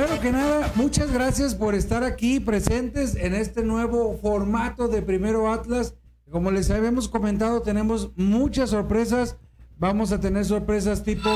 primero que nada, muchas gracias por estar aquí presentes en este nuevo formato de Primero Atlas. Como les habíamos comentado, tenemos muchas sorpresas. Vamos a tener sorpresas tipo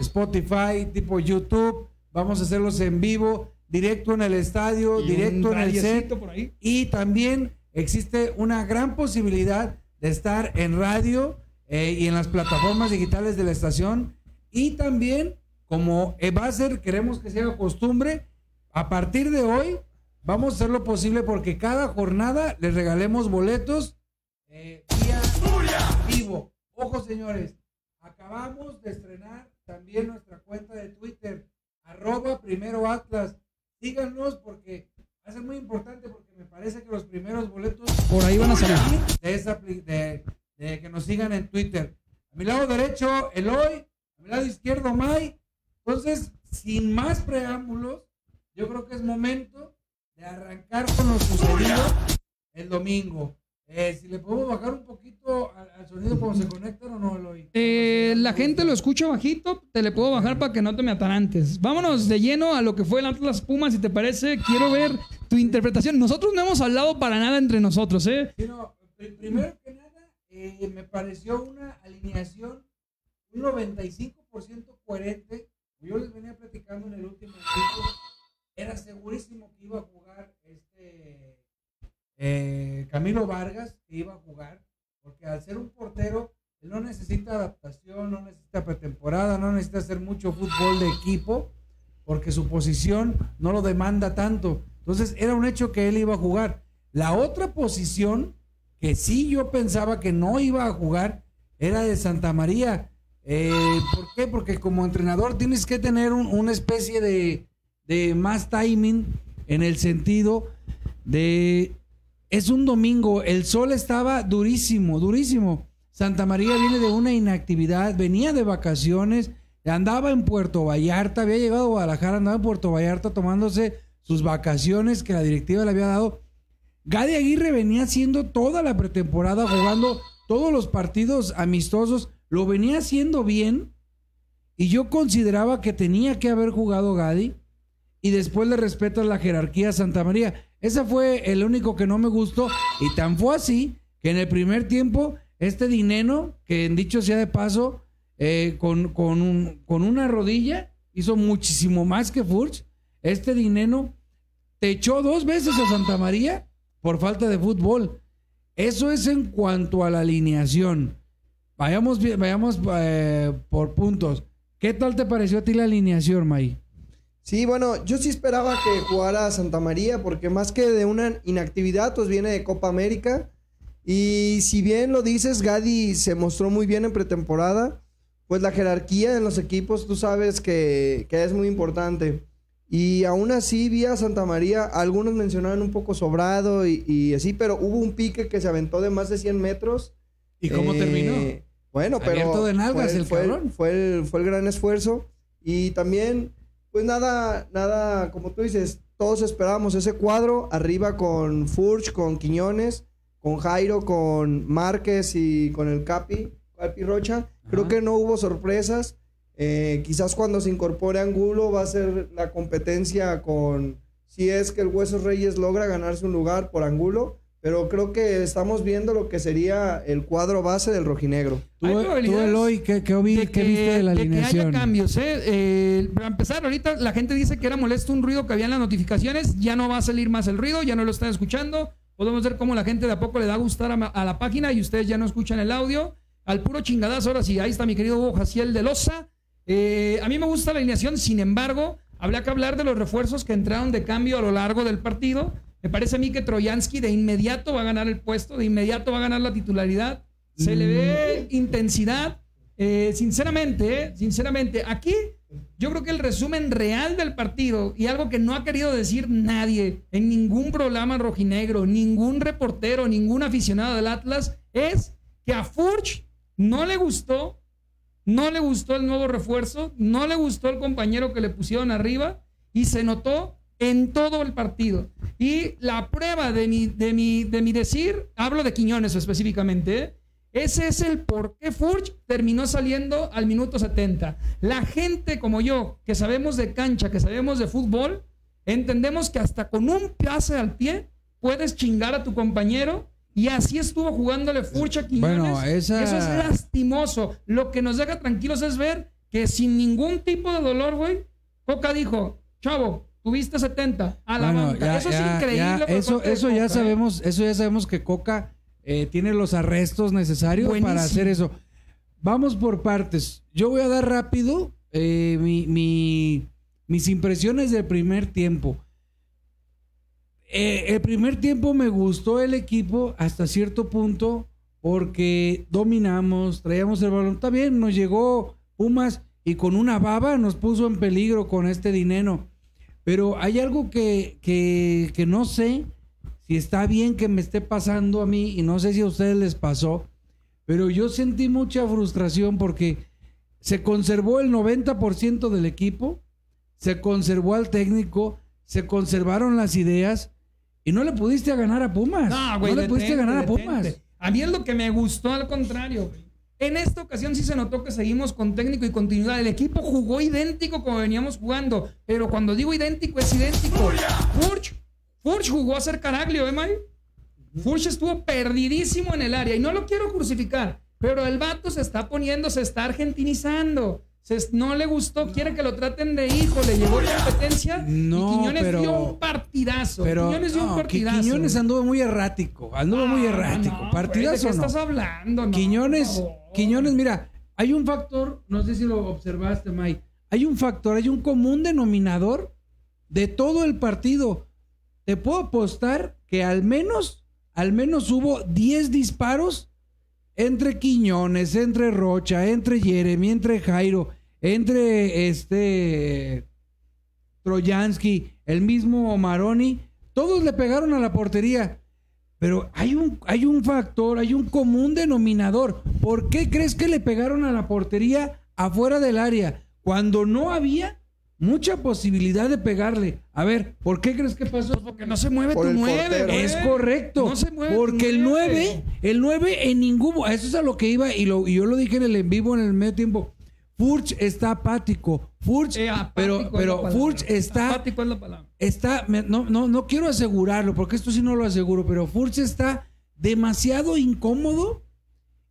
Spotify, tipo YouTube. Vamos a hacerlos en vivo, directo en el estadio, directo en el set. radiecito por ahí. Y también existe una gran posibilidad de estar en radio eh, y en las plataformas digitales de la estación. Y también, como eh, va a ser, queremos que sea costumbre, a partir de hoy vamos a hacer lo posible porque cada jornada les regalemos boletos eh, vía vivo. Ojo, señores, acabamos de estrenar también nuestra cuenta de Twitter, arroba primero Atlas. Síganos porque va a ser muy importante porque me parece que los primeros boletos Por ahí van a salir. de, esa, de, de que nos sigan en Twitter. A mi lado derecho, Eloy, a mi lado izquierdo, May. Entonces, sin más preámbulos, yo creo que es momento de arrancar con lo sucedido el domingo. Eh, si le podemos bajar un poquito al, al sonido cuando se conectan o no, Eloy. Eh, la gente lo escucha bajito, te le puedo bajar para que no te me atarantes. Vámonos de lleno a lo que fue el Atlas Pumas, si te parece. Quiero ver tu interpretación. Nosotros no hemos hablado para nada entre nosotros, ¿eh? Sí, no, pri- primero que nada, eh, me pareció una alineación un 95% coherente. Yo les venía platicando en el último equipo. Era segurísimo que iba a jugar este eh, Camilo Vargas, que iba a jugar, porque al ser un portero, él no necesita adaptación, no necesita pretemporada, no necesita hacer mucho fútbol de equipo, porque su posición no lo demanda tanto. Entonces era un hecho que él iba a jugar. La otra posición que sí yo pensaba que no iba a jugar era de Santa María. Eh, ¿Por qué? Porque como entrenador tienes que tener un- una especie de, más timing en el sentido de... Es un domingo, el sol estaba durísimo, durísimo. Santa María viene de una inactividad, venía de vacaciones, andaba en Puerto Vallarta, había llegado a Guadalajara, andaba en Puerto Vallarta tomándose sus vacaciones que la directiva le había dado. Gadi Aguirre venía haciendo toda la pretemporada, jugando todos los partidos amistosos, lo venía haciendo bien y yo consideraba que tenía que haber jugado Gadi y después le respetas la jerarquía a Santa María. Ese fue el único que no me gustó y tan fue así que en el primer tiempo este Dineno, que en dicho sea de paso, eh, con, con, un- con una rodilla hizo muchísimo más que Furch. Este Dineno te echó dos veces a Santa María por falta de fútbol. Eso es en cuanto a la alineación. Vayamos, vayamos eh, por puntos. ¿Qué tal te pareció a ti la alineación, May? Sí, bueno, yo sí esperaba que jugara Santa María, porque más que de una inactividad, pues viene de Copa América. Y si bien lo dices, Gadi se mostró muy bien en pretemporada, pues la jerarquía en los equipos, tú sabes que, que es muy importante. Y aún así vi a Santa María, algunos mencionaban un poco sobrado y, y así, pero hubo un pique que se aventó de más de 100 metros. ¿Y cómo Eh, terminó? Bueno, pero Abierto de nalgas fue, el fue cabrón. fue el, fue el gran esfuerzo. Y también, pues nada, nada, como tú dices, todos esperábamos ese cuadro arriba con Furch, con Quiñones, con Jairo, con Márquez y con el Capi, Capi Rocha. Creo Ajá. que no hubo sorpresas. Eh, quizás cuando se incorpore Angulo va a ser la competencia con si es que el Huesos Reyes logra ganarse un lugar por Angulo. Pero creo que estamos viendo lo que sería el cuadro base del rojinegro. Tú, tú, Eloy, ¿qué, de qué viste de la de que alineación? haya cambios, ¿eh? Eh, Para empezar, ahorita la gente dice que era molesto un ruido que había en las notificaciones. Ya no va a salir más el ruido, ya no lo están escuchando. Podemos ver cómo la gente de a poco le da a gustar a la página y ustedes ya no escuchan el audio. Al puro chingadazo, ahora sí, ahí está mi querido Hugo Jaciel de Loza. Eh, a mí me gusta la alineación, sin embargo, habría que hablar de los refuerzos que entraron de cambio a lo largo del partido. Me parece a mí que Troyansky de inmediato va a ganar el puesto, de inmediato va a ganar la titularidad. Se le ve intensidad. Eh, sinceramente, eh, sinceramente, aquí yo creo que el resumen real del partido y algo que no ha querido decir nadie en ningún programa rojinegro, ningún reportero, ningún aficionado del Atlas, es que a Furch no le gustó, no le gustó el nuevo refuerzo, no le gustó el compañero que le pusieron arriba y se notó en todo el partido. Y la prueba de mi, de mi, de mi decir, hablo de Quiñones específicamente, ¿eh? ese es el por qué Furch terminó saliendo al minuto 70. La gente como yo, que sabemos de cancha, que sabemos de fútbol, Entendemos que hasta con un pase al pie puedes chingar a tu compañero y así estuvo jugándole Furcha a Quiñones. Bueno, esa- Eso es lastimoso. Lo que nos deja tranquilos es ver que sin ningún tipo de dolor, güey, Coca dijo, chavo, tuviste 70 a la Bueno, banca. ya- eso ya- es increíble. ya, por eso eso ya ¿eh? sabemos, eso ya sabemos que Coca eh, tiene los arrestos necesarios Buenísimo. para hacer eso. Vamos por partes. Yo voy a dar rápido eh, mi- mi- mis impresiones del primer tiempo. Eh, el primer tiempo me gustó el equipo hasta cierto punto porque dominamos, traíamos el balón. Está bien, nos llegó Pumas y con una baba nos puso en peligro con este dinero. Pero hay algo que, que, que no sé si está bien que me esté pasando a mí y no sé si a ustedes les pasó, pero yo sentí mucha frustración porque se conservó el 90% del equipo, se conservó al técnico, se conservaron las ideas y no le pudiste ganar a Pumas. No, güey, le pudiste detente, ganar a. Pumas. A mí es lo que me gustó al contrario, güey. En esta ocasión sí se notó que seguimos con técnico y continuidad. El equipo jugó idéntico como veníamos jugando. Pero cuando digo idéntico, es idéntico. Furch, Furch jugó a ser Caraglio, ¿eh, May? Furch estuvo perdidísimo en el área. Y no lo quiero crucificar. Pero el vato se está poniendo, se está argentinizando. No le gustó, quiere que lo traten de hijo. Le llegó competencia. No, y Quiñones pero- dio un partidazo. Pero Quiñones dio un no, partidazo. Quiñones anduvo muy errático, anduvo muy No, errático. Partidazo güey, ¿De qué no. estás hablando? Quiñones. Quiñones, mira, hay un factor, no sé si lo observaste, May. Hay un factor, hay un común denominador de todo el partido. Te puedo apostar que al menos, al menos hubo 10 disparos entre Quiñones, entre Rocha, entre Jeremy, entre Jairo, entre este Troyansky, el mismo Maroni. Todos le pegaron a la portería. Pero hay un, hay un factor, hay un común denominador. ¿Por qué crees que le pegaron a la portería afuera del área? Cuando no había mucha posibilidad de pegarle. A ver, ¿por qué crees que pasó? Porque no se mueve Por tu el 9, portero. güey. Es correcto. No se mueve tu porque el nueve. 9, el 9 en ningún mo- eso es a lo que iba y, lo, y yo lo dije en el en vivo en el medio tiempo. Furch está apático. Furch, Eh, apático pero, la pero palabra. Furch está Apático es la palabra. está, me- no, no, no quiero asegurarlo, porque esto sí no lo aseguro, pero Furch está demasiado incómodo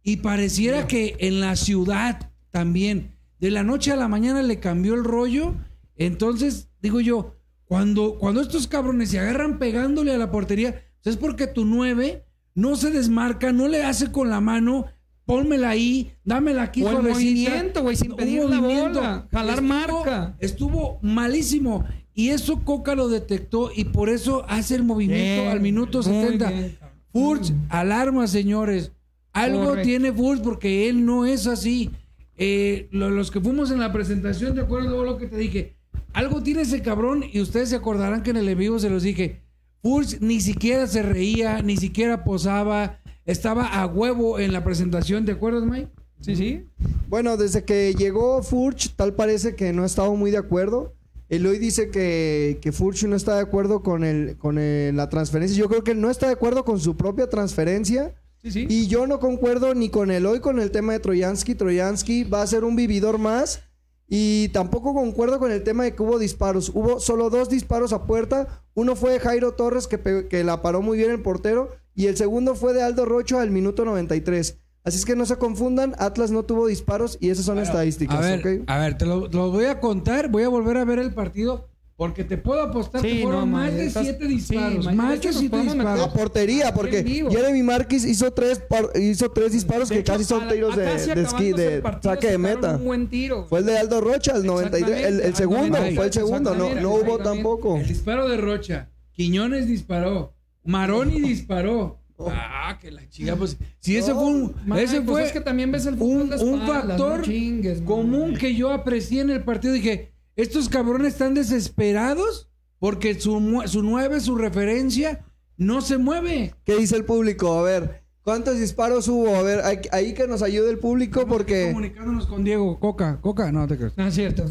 y pareciera que en la ciudad también, de la noche a la mañana le cambió el rollo. Entonces, digo yo, cuando, cuando estos cabrones se agarran pegándole a la portería, pues es porque tu nueve no se desmarca, no le hace con la mano, pónmela ahí, dámela aquí O suavecita. movimiento, güey, sin Un pedir la movimiento. bola, jalar marca. Estuvo malísimo. Y eso Coca lo detectó y por eso hace el movimiento Bien, al minuto muy 70. bien, cabrón. Furch, alarma, señores. Algo Correcto. tiene Furch porque él no es así. Eh, lo- los que fuimos en la presentación, ¿te acuerdas de lo que te dije? Algo tiene ese cabrón y ustedes se acordarán que en el en vivo se los dije. Furch ni siquiera se reía, ni siquiera posaba, estaba a huevo en la presentación, ¿te acuerdas, Mike? Sí, sí. Bueno, desde que llegó Furch, tal parece que no estaba muy de acuerdo. Eloy dice que, que Furch no está de acuerdo con, el, con el- la transferencia. Yo creo que él no está de acuerdo con su propia transferencia. Sí, sí. Y yo no concuerdo ni con Eloy con el tema de Troyansky. Troyansky va a ser un vividor más. Y tampoco concuerdo con el tema de que hubo disparos. Hubo solo dos disparos a puerta. Uno fue de Jairo Torres, que, que la paró muy bien el portero. Y el segundo fue de Aldo Rocho al minuto 93. Así es que no se confundan. Atlas no tuvo disparos y esas son estadísticas. A ver, a ver, te lo voy a contar, voy a volver a ver el partido porque te puedo apostar Sí, que fueron no, más de estás- siete disparos, más de siete meter- A disparos. portería, porque. Jeremy Márquez hizo tres, par- hizo tres disparos De que hecho, casi son tiros de, de esquí, de saque de meta. Un buen tiro. Fue el de Aldo Rocha, el 93. El, segundo, fue el segundo. No, no hubo tampoco. El disparo de Rocha, Quiñones disparó, Maroni disparó. Ah, que la chica, pues. Si ese fue un. Ese pues fue es que también ves el fútbol un, de un factor no chingues, común que yo aprecié en el partido. Dije, estos cabrones están desesperados porque su, mu- su nueve, su referencia, no se mueve. ¿Qué dice el público? A ver, ¿cuántos disparos hubo? A ver, ahí, ahí que nos ayude el público porque Comunicándonos con Diego. Coca, Coca, no te creas. No, es cierto.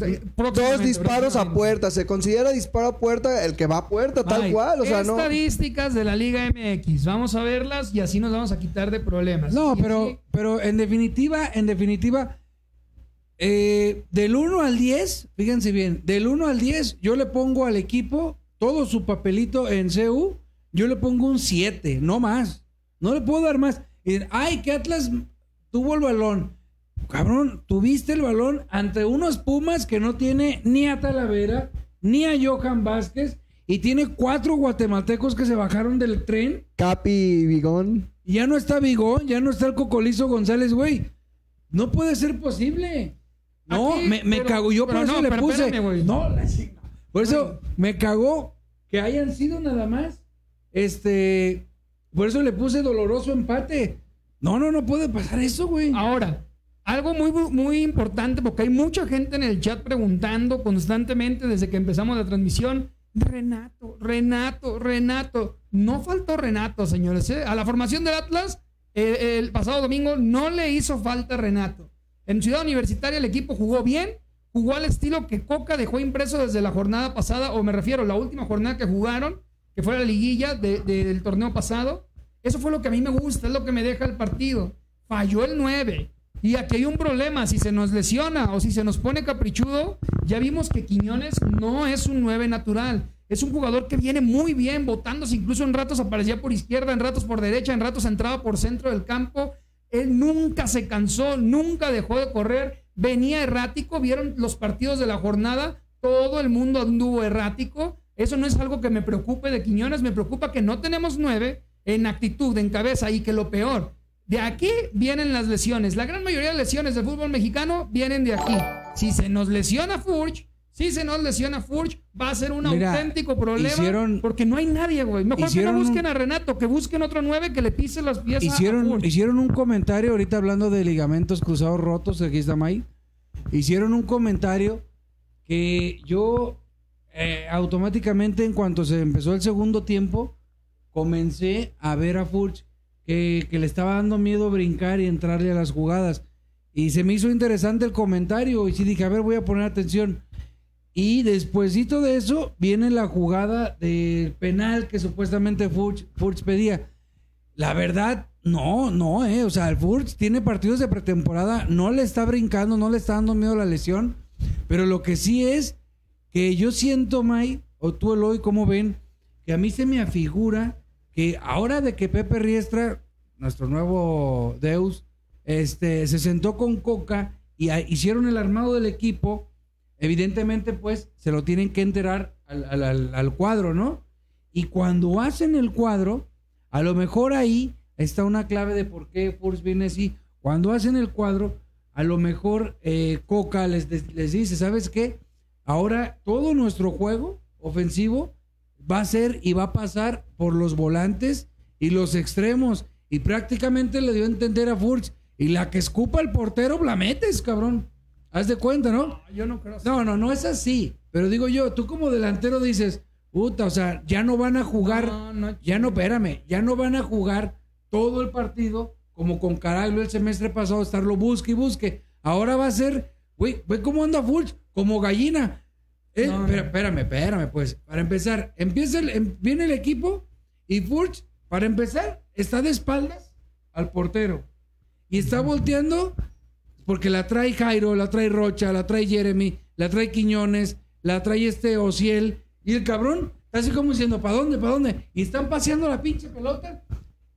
dos disparos a puerta. Se considera disparo a puerta el que va a puerta, tal cual. O sea, no. Estadísticas de la Liga MX. Vamos a verlas y así nos vamos a quitar de problemas. No, pero, pero en definitiva, en definitiva, eh, del 1 al 10, fíjense bien, del 1 al 10, yo le pongo al equipo todo su papelito en CU, yo le pongo un 7, no más. No le puedo dar más. Y dicen, ay, que Atlas tuvo el balón. Cabrón, tuviste el balón ante unos Pumas que no tiene ni a Talavera, ni a Johan Vázquez, y tiene cuatro guatemaltecos que se bajaron del tren. Capi Bigón. Y ya no está Vigón, ya no está el Cocolizo González, güey. No puede ser posible. No, Aquí, me, me pero- cagó. Yo por eso no, le pero puse. espérame, no. Por eso me cagó que hayan sido nada más. Este. Por eso le puse doloroso empate. No, no, no puede pasar eso, güey. Ahora, algo muy, muy importante, porque hay mucha gente en el chat preguntando constantemente desde que empezamos la transmisión. Renato, Renato, Renato. No faltó Renato, señores. ¿eh? A la formación del Atlas, eh, el pasado domingo no le hizo falta Renato. En Ciudad Universitaria el equipo jugó bien, jugó al estilo que Coca dejó impreso desde la jornada pasada, o me refiero la última jornada que jugaron, que fue la liguilla de- de- del torneo pasado. Eso fue lo que a mí me gusta, es lo que me deja el partido. Falló el 9. Y aquí hay un problema, si se nos lesiona o si se nos pone caprichudo, ya vimos que Quiñones no es un 9 natural. Es un jugador que viene muy bien, botándose, incluso en ratos aparecía por izquierda, en ratos por derecha, en ratos entraba por centro del campo. Él nunca se cansó, nunca dejó de correr, venía errático, vieron los partidos de la jornada, todo el mundo anduvo errático. Eso no es algo que me preocupe de Quiñones, me preocupa que no tenemos nueve en actitud, en cabeza y que lo peor, de aquí vienen las lesiones. La gran mayoría de lesiones del fútbol mexicano vienen de aquí. Si se nos lesiona Furch, si se nos lesiona Furch, va a ser un Mira, auténtico problema hicieron- porque no hay nadie, güey. Mejor hicieron que no busquen a Renato, que busquen otro nueve que le pise las piezas a Hicieron, Furch. hicieron un comentario ahorita hablando de ligamentos cruzados rotos, aquí está May. Hicieron un comentario que yo eh, automáticamente en cuanto se empezó el segundo tiempo, comencé a ver a Furch que, que le estaba dando miedo brincar y entrarle a las jugadas. Y se me hizo interesante el comentario y sí dije, a ver, voy a poner atención. Y despuesito de eso viene la jugada del penal que supuestamente Furch, pedía. La verdad, no, no, eh. O sea, el Furch tiene partidos de pretemporada, no le está brincando, no le está dando miedo a la lesión. Pero lo que sí es que yo siento, May, o tú, Eloy, ¿cómo ven? Que a mí se me afigura que ahora de que Pepe Riestra, nuestro nuevo Deus, este, se sentó con Coca y hicieron el armado del equipo, evidentemente, pues, se lo tienen que enterar al, al- al- cuadro, ¿no? Y cuando hacen el cuadro, a lo mejor ahí está una clave de por qué Furs viene así. Cuando hacen el cuadro, a lo mejor eh, Coca les, les dice, ¿sabes qué? Ahora todo nuestro juego ofensivo va a ser y va a pasar por los volantes y los extremos. Y prácticamente le dio a entender a Furch. Y la que escupa el portero, la metes, cabrón. Haz de cuenta, ¿no? No, yo no creo así. No, no, no es así. Pero digo yo, tú como delantero dices, puta, o sea, ya no van a jugar, No, no, ya no, espérame, ya no van a jugar todo el partido como con Caraglio el semestre pasado, estarlo busque y busque. Ahora va a ser, güey, ve cómo anda Fulch, como gallina. Eh, No, Espérame, espérame, pues. Para empezar, empieza el, em- viene el equipo y Fulch, para empezar, está de espaldas al portero. Y está volteando porque la trae Jairo, la trae Rocha, la trae Jeremy, la trae Quiñones, la trae este Ociel. Y el cabrón está así como diciendo, ¿para dónde? ¿Para dónde? Y están paseando la pinche pelota.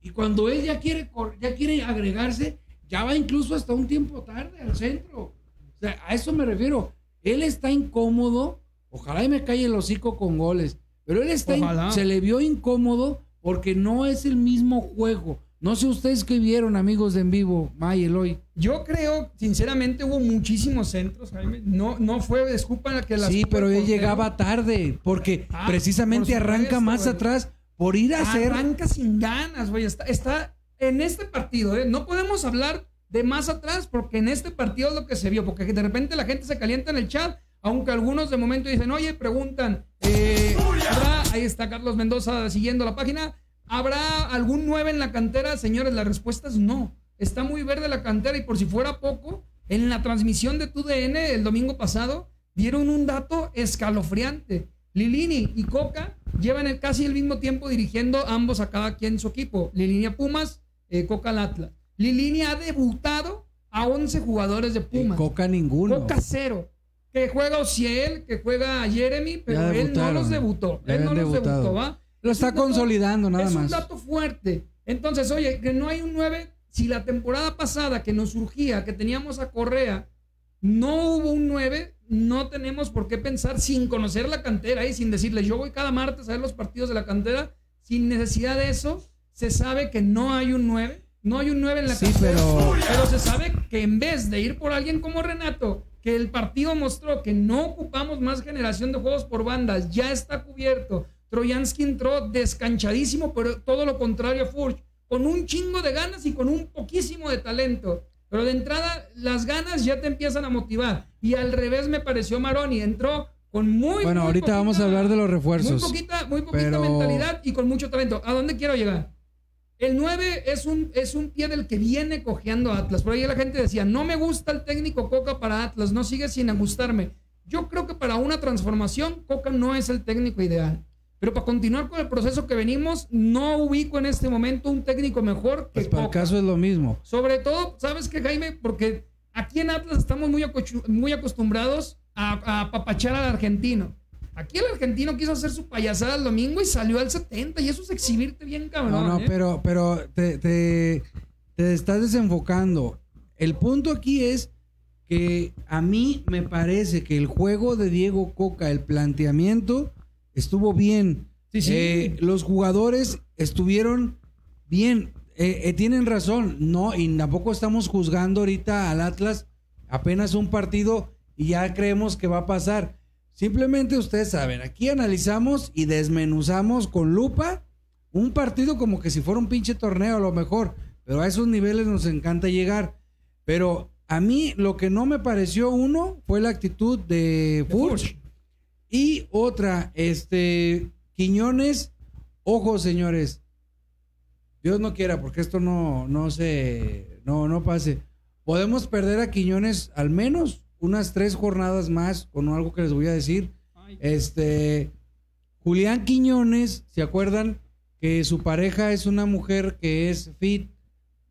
Y cuando él ya quiere, ya quiere agregarse, ya va incluso hasta un tiempo tarde al centro. O sea, a eso me refiero. Él está incómodo. Ojalá y me calle el hocico con goles. Pero él está, in- se le vio incómodo porque no es el mismo juego. No sé ustedes qué vieron, amigos de en vivo, May, Eloy. Yo creo, sinceramente, hubo muchísimos centros, Jaime. No, no fue, escupan que las Sí, pero él llegaba tarde porque Ah, precisamente por arranca supuesto, más güey. atrás por ir a hacer. Arranca sin ganas, güey. Está, está en este partido, ¿eh? No podemos hablar de más atrás porque en este partido es lo que se vio. Porque de repente la gente se calienta en el chat, aunque algunos de momento dicen, oye, preguntan, eh, ¿habrá- ahí está Carlos Mendoza siguiendo la página, ¿habrá algún 9 en la cantera? Señores, la respuesta es no. Está muy verde la cantera y por si fuera poco, en la transmisión de TUDN el domingo pasado, dieron un dato escalofriante. Lilini y Coca llevan el- casi el mismo tiempo dirigiendo ambos a cada quien su equipo. Lilini a Pumas, eh, Coca al Atlas. Lilini ha debutado a 11 jugadores de Y Pumas. Coca ninguno. Coca cero. que juega Ociel, que juega Jeremy, pero él no los debutó. Ya Él no habían los debutado. debutó, ¿va? Lo Es está dato- consolidando nada es más. un dato fuerte. Entonces, oye, que no hay un 9. Si la temporada pasada que nos surgía, que teníamos a Correa, no hubo un 9, no tenemos por qué pensar sin conocer la cantera y sin decirle, yo voy cada martes a ver los partidos de la cantera, sin necesidad de eso, se sabe que no hay un 9. No hay un 9 en la Sí, cantera, pero- pero se sabe que en vez de ir por alguien como Renato, que el partido mostró que no ocupamos más generación de juegos por bandas, ya está cubierto. Troyansky entró descanchadísimo, pero todo lo contrario a Furch, con un chingo de ganas y con un poquísimo de talento. Pero de entrada, las ganas ya te empiezan a motivar. Y al revés me pareció Maroni, entró con muy Bueno, muy ahorita vamos a hablar de los refuerzos. Muy poquita, muy poquita Pero- mentalidad y con mucho talento. ¿A dónde quiero llegar? El 9 es un, es un pie del que viene cojeando Atlas. Por ahí la gente decía, no me gusta el técnico Coca para Atlas, no sigue sin gustarme. Yo creo que para una transformación, Coca no es el técnico ideal. Pero para continuar con el proceso que venimos, no ubico en este momento un técnico mejor que Pues para el caso es lo mismo. Sobre todo, ¿sabes qué, Jaime? Porque aquí en Atlas estamos muy, muy acostumbrados a, a apapachar al argentino. Aquí el argentino quiso hacer su payasada el domingo y salió al 70 y eso es exhibirte bien cabrón. No, no, ¿eh? pero, pero te, te, te estás desenfocando. El punto aquí es que a mí me parece que el juego de Diego Coca, el planteamiento, estuvo bien. Sí, sí. Eh, los jugadores estuvieron bien. Eh, eh, tienen razón, no, y tampoco estamos juzgando ahorita al Atlas apenas un partido y ya creemos que va a pasar. Simplemente ustedes saben, aquí analizamos y desmenuzamos con lupa un partido como que si fuera un pinche torneo a lo mejor, pero a esos niveles nos encanta llegar. Pero a mí lo que no me pareció uno fue la actitud de Furch. Y otra, este, Quiñones, ojo señores, Dios no quiera, porque esto no, no se, no, no pase. Podemos perder a Quiñones al menos unas tres jornadas más con algo que les voy a decir. Este, Julián Quiñones, ¿se acuerdan que su pareja es una mujer que es fit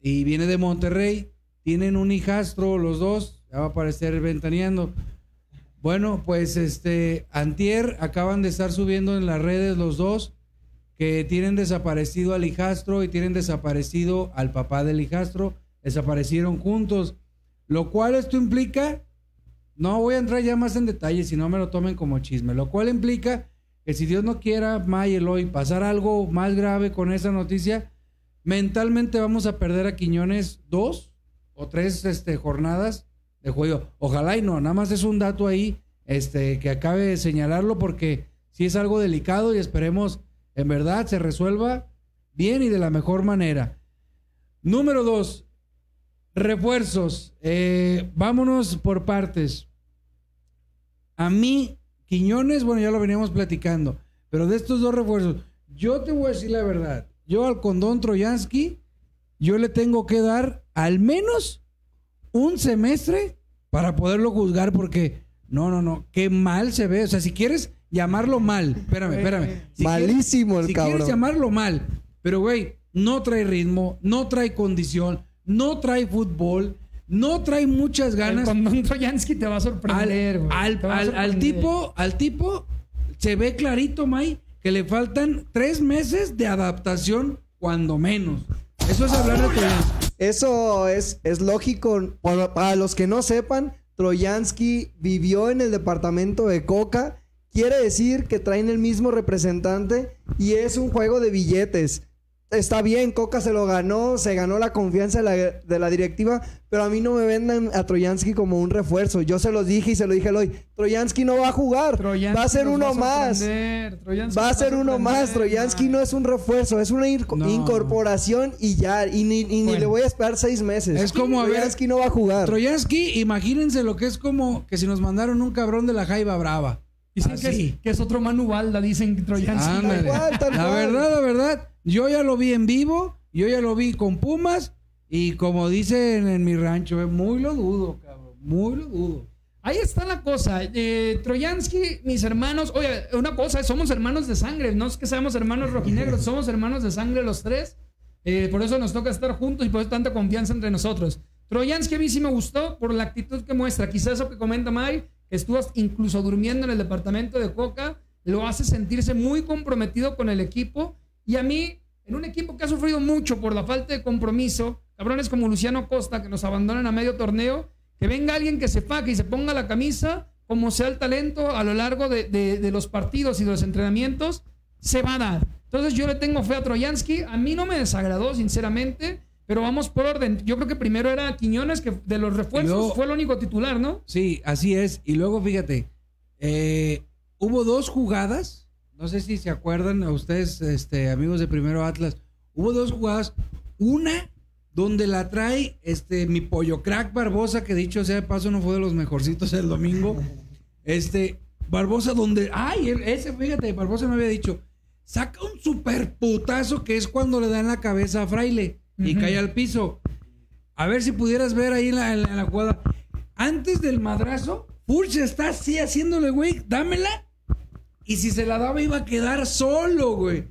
y viene de Monterrey? Tienen un hijastro los dos, ya va a aparecer ventaneando. Bueno, pues este, Antier acaban de estar subiendo en las redes los dos que tienen desaparecido al hijastro y tienen desaparecido al papá del hijastro, desaparecieron juntos, lo cual esto implica, no voy a entrar ya más en detalle si no me lo tomen como chisme, lo cual implica que si Dios no quiera, May Eloy, pasar algo más grave con esa noticia, mentalmente vamos a perder a Quiñones dos o tres este, jornadas de juego. Ojalá y no, nada más es un dato ahí este, que acabe de señalarlo porque si es algo delicado y esperemos en verdad se resuelva bien y de la mejor manera. Número dos, refuerzos. Eh, vámonos por partes. A mí, Quiñones, bueno, ya lo veníamos platicando, pero de estos dos refuerzos, yo te voy a decir la verdad. Yo al condón Troyansky, yo le tengo que dar al menos un semestre para poderlo juzgar porque no, no, no, qué mal se ve. O sea, si quieres llamarlo mal, espérame, espérame. Si Malísimo el si cabrón. quieres llamarlo mal, pero güey, no trae ritmo, no trae condición, no trae fútbol, no trae muchas el ganas. condón Troyansky te va a Al, sorprender, güey. al- Te va a al- al tipo, al tipo se ve clarito, May, que le faltan tres meses de adaptación, cuando menos. Eso es hablar de Troyansky. Eso es, es lógico. Por- para los que no sepan, Troyansky vivió en el departamento de Coca. Quiere decir que traen el mismo representante y es un juego de billetes. Está bien, Coca se lo ganó, se ganó la confianza de la, de la directiva, pero a mí no me vendan a Troyansky como un refuerzo. Yo se los dije y se lo dije hoy. Troyansky no va a jugar. Troyansky va a ser uno va a más. Va a ser uno más. Troyansky no es un refuerzo, es una No. incorporación y ya. Y ni, y ni Bueno. le voy a esperar seis meses. Es como, a ver, Troyansky no va a jugar. Troyansky, imagínense lo que es como que si nos mandaron un cabrón de la Jaiba Brava. Dicen que Así. es, que es otro Manu Balda, dicen Troyansky. La verdad, la verdad, yo ya lo vi en vivo, yo ya lo vi con Pumas y como dicen en mi rancho, eh, muy lo dudo, cabrón, muy lo dudo. Ahí está la cosa. Eh, Troyansky, mis hermanos, oye, una cosa, somos hermanos de sangre, no es que seamos hermanos rojinegros, somos hermanos de sangre los tres. Eh, por eso nos toca estar juntos y por eso tanta confianza entre nosotros. Troyansky a mí sí me gustó por la actitud que muestra. Quizás eso que comenta Mari, que estuvo incluso durmiendo en el departamento de Coca, lo hace sentirse muy comprometido con el equipo. Y a mí, en un equipo que ha sufrido mucho por la falta de compromiso, cabrones como Luciano Costa, que nos abandonan a medio torneo, que venga alguien que se faque y se ponga la camisa, como sea el talento a lo largo de, de- de los partidos y de los entrenamientos, se va a dar. Entonces yo le tengo fe a Troyansky. A mí no me desagradó, sinceramente, pero vamos por orden. Yo creo que primero era Quiñones, que de los refuerzos luego- fue el único titular, ¿no? Sí, así es. Y luego fíjate, eh, hubo dos jugadas, no sé si se acuerdan a ustedes, este, amigos de Primero Atlas, hubo dos jugadas, una donde la trae este mi pollo crack Barbosa, que dicho sea de paso no fue de los mejorcitos el domingo. Este, Barbosa donde, ay, ese, fíjate, Barbosa me había dicho, saca un super putazo que es cuando le da en la cabeza a Fraile y cae al piso. A ver si pudieras ver ahí en la, en la- en la jugada. Antes del madrazo, Furch está así haciéndole, güey, dámela. Y si se la daba iba a quedar solo, güey.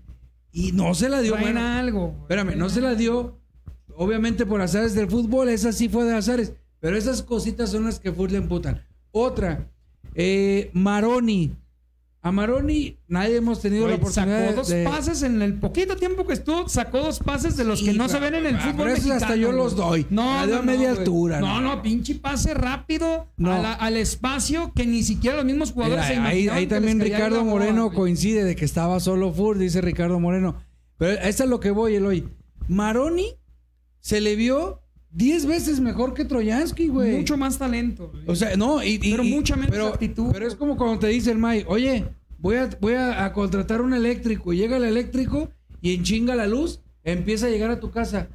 Y no se la dio. Bueno, algo. güey. espérame, no se la dio. Obviamente por azares del fútbol, esa sí fue de azares. Pero esas cositas son las que Furch le emputan. Otra, eh, Maroni. A Maroni nadie hemos tenido la oportunidad sacó dos de... pases en el poquito tiempo que estuvo, sacó dos pases de los Sí, que no se pero- ven en el ah, fútbol pero esos hasta mexicano, yo los doy. No, La dio no, a media no, altura, No, no. no, pinche pase rápido No. a la- al espacio que ni siquiera los mismos jugadores se Mira, ahí, imaginaban ahí que también Ricardo Moreno coincide de que estaba solo Fur, dice Ricardo Moreno. Pero eso es lo que voy, Eloy. Maroni se le vio 10 veces mejor que Troyansky, güey. Mucho más talento. güey. O sea, no, y, y- Pero y- mucha menos pero, actitud. Pero es como cuando te dice el May, oye, voy a, voy a, a contratar un eléctrico. Y llega el eléctrico y en chinga la luz, empieza a llegar a tu casa.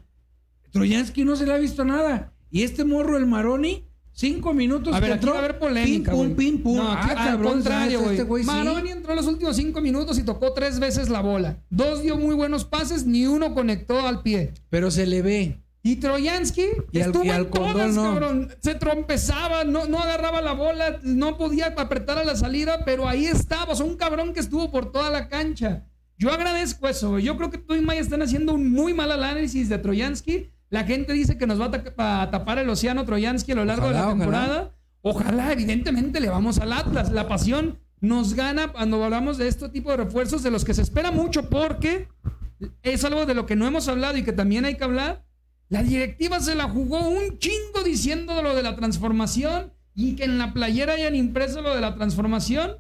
Troyansky no se le ha visto nada. Y este morro, el Maroni, cinco minutos a ver, aquí entró, va a haber polémica. Pim, pum, pim, pum. No, aquí, ah, al cabrón, contrario, este güey. sí. Maroni entró en los últimos cinco minutos y tocó tres veces la bola. Dos dio muy buenos pases, ni uno conectó al pie. Pero se le ve. Y Troyansky Y al- estuvo y al en todas, no. cabrón. Se trompezaba, no, no agarraba la bola, no podía apretar a la salida, pero ahí estaba. O sea, un cabrón que estuvo por toda la cancha. Yo agradezco eso. güey. Yo creo que tú y Maya están haciendo un muy mal análisis de Troyansky. La gente dice que nos va a, ta- a tapar el océano Troyansky a lo largo Ojalá, de la ojalá. temporada. Ojalá. evidentemente, le vamos al Atlas. La pasión nos gana cuando hablamos de este tipo de refuerzos de los que se espera mucho porque es algo de lo que no hemos hablado y que también hay que hablar. La directiva se la jugó un chingo diciendo lo de la transformación y que en la playera hayan impreso lo de la transformación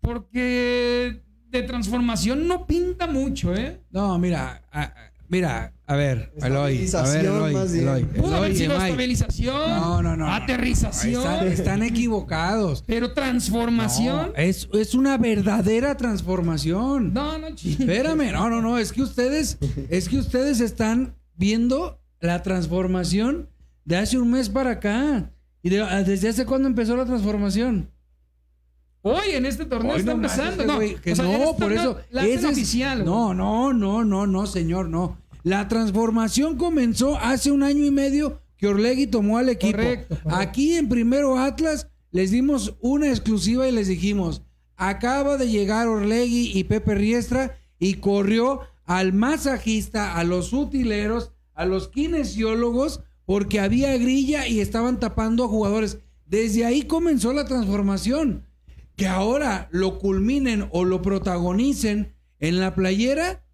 porque de transformación no pinta mucho, ¿eh? No, mira, a- mira, a ver, Eloy, a ver, Eloy. Eloy, Pudo haber Eloy, sido estabilización, No, no, no, no. aterrización, Están, están equivocados. pero transformación. No, es, es una verdadera transformación. No, no, chingue. Espérame, no, no, no, es que ustedes, es que ustedes están viendo la transformación de hace un mes para acá. ¿Y de- desde hace cuándo empezó la transformación? Hoy en este torneo Hoy está empezando. este no, güey, que o sea, en no, este por eso. La es- oficial. no, no, no, no, no, señor, no. La transformación comenzó hace un año y medio que Orlegui tomó al equipo. Correcto, correcto. Aquí en Primero Atlas les dimos una exclusiva y les dijimos, acaba de llegar Orlegui y Pepe Riestra y corrió al masajista, a los utileros, a los kinesiólogos, porque había grilla y estaban tapando a jugadores. Desde ahí comenzó la transformación. Que ahora lo culminen o lo protagonicen en la playera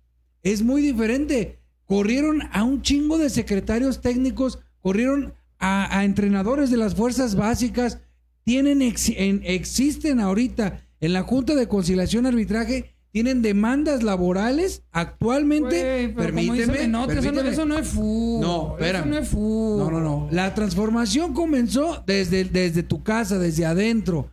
es muy diferente. Corrieron a un chingo de secretarios técnicos, corrieron a, entrenadores de las fuerzas básicas, tienen ex- en- existen ahorita en la Junta de Conciliación Arbitraje, tienen demandas laborales actualmente. Permíteme, eso, no, permíteme. eso no es fútbol. No, espérame. Eso no es fútbol. No, no, no. La transformación comenzó desde, desde tu casa, desde adentro.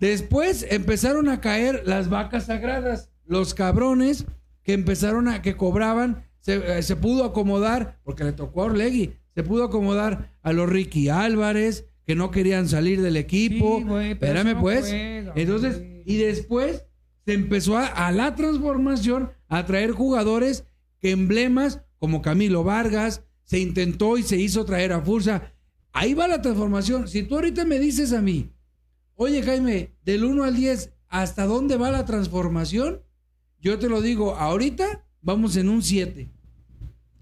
Después empezaron a caer las vacas sagradas, los cabrones que empezaron a que cobraban, se, eh, se pudo acomodar, porque le tocó a Orlegui, se pudo acomodar a los Ricky Álvarez, que no querían salir del equipo. Sí, Espérame no pues. juega, Entonces, y después se empezó a, a la transformación a traer jugadores que emblemas como Camilo Vargas, se intentó y se hizo traer a Fursa. Ahí va la transformación. Si tú ahorita me dices a mí, oye Jaime, del 1 al 10, ¿hasta dónde va la transformación? Yo te lo digo, ahorita vamos en un 7.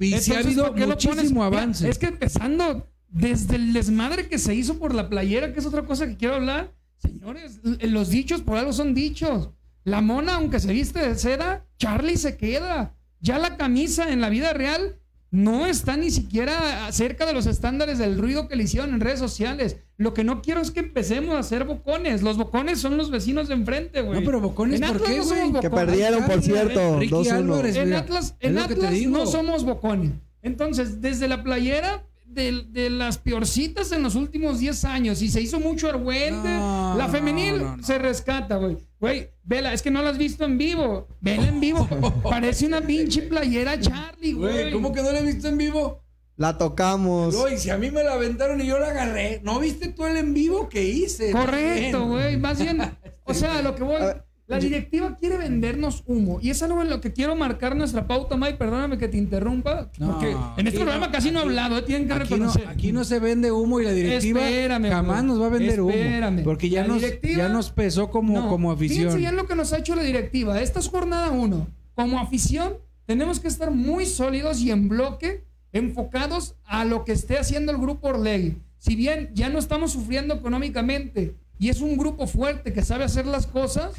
Y sí ha habido ¿por qué lo muchísimo avance. es que empezando desde el desmadre que se hizo por la playera, que es otra cosa que quiero hablar, Señores, los dichos por algo son dichos. La mona, aunque se viste de seda, Charlie se queda. Ya la camisa en la vida real no está ni siquiera cerca de los estándares del ruido que le hicieron en redes sociales. Lo que no quiero es que empecemos a hacer bocones. Los bocones son los vecinos de enfrente, güey. No, pero bocones, En ¿por Atlas qué, no somos güey? Que perdieron, por cierto, Ricky 2-1. Álvarez, En mira, Atlas, en no somos bocones. Entonces, desde la playera de, de las peorcitas en los últimos 10 años, y se hizo mucho argüente, No, la femenil no, no. se rescata, güey. Güey, vela, es que no la has visto en vivo. Vela en vivo. Parece una pinche playera Charlie, güey. Güey, ¿cómo que no la he visto en vivo? La tocamos. Güey, si a mí me la aventaron y yo la agarré, ¿no viste tú el en vivo que hice? Correcto, güey. Más bien, o sea, lo que voy. A ver, La directiva quiere vendernos humo. Y es algo en lo que quiero marcar nuestra pauta, Mike. Perdóname que te interrumpa. No, porque en este programa no, casi no he hablado. ¿eh? Tienen que Aquí no, aquí no se vende humo y la directiva Espérame, jamás nos va a vender Espérame. humo. Porque ya La nos, ya nos pesó como, como Fíjense afición. bien lo que nos ha hecho la directiva. Esta es jornada uno. Como afición, tenemos que estar muy sólidos y en bloque, enfocados a lo que esté haciendo el grupo Orlegui. Si bien ya no estamos sufriendo económicamente y es un grupo fuerte que sabe hacer las cosas,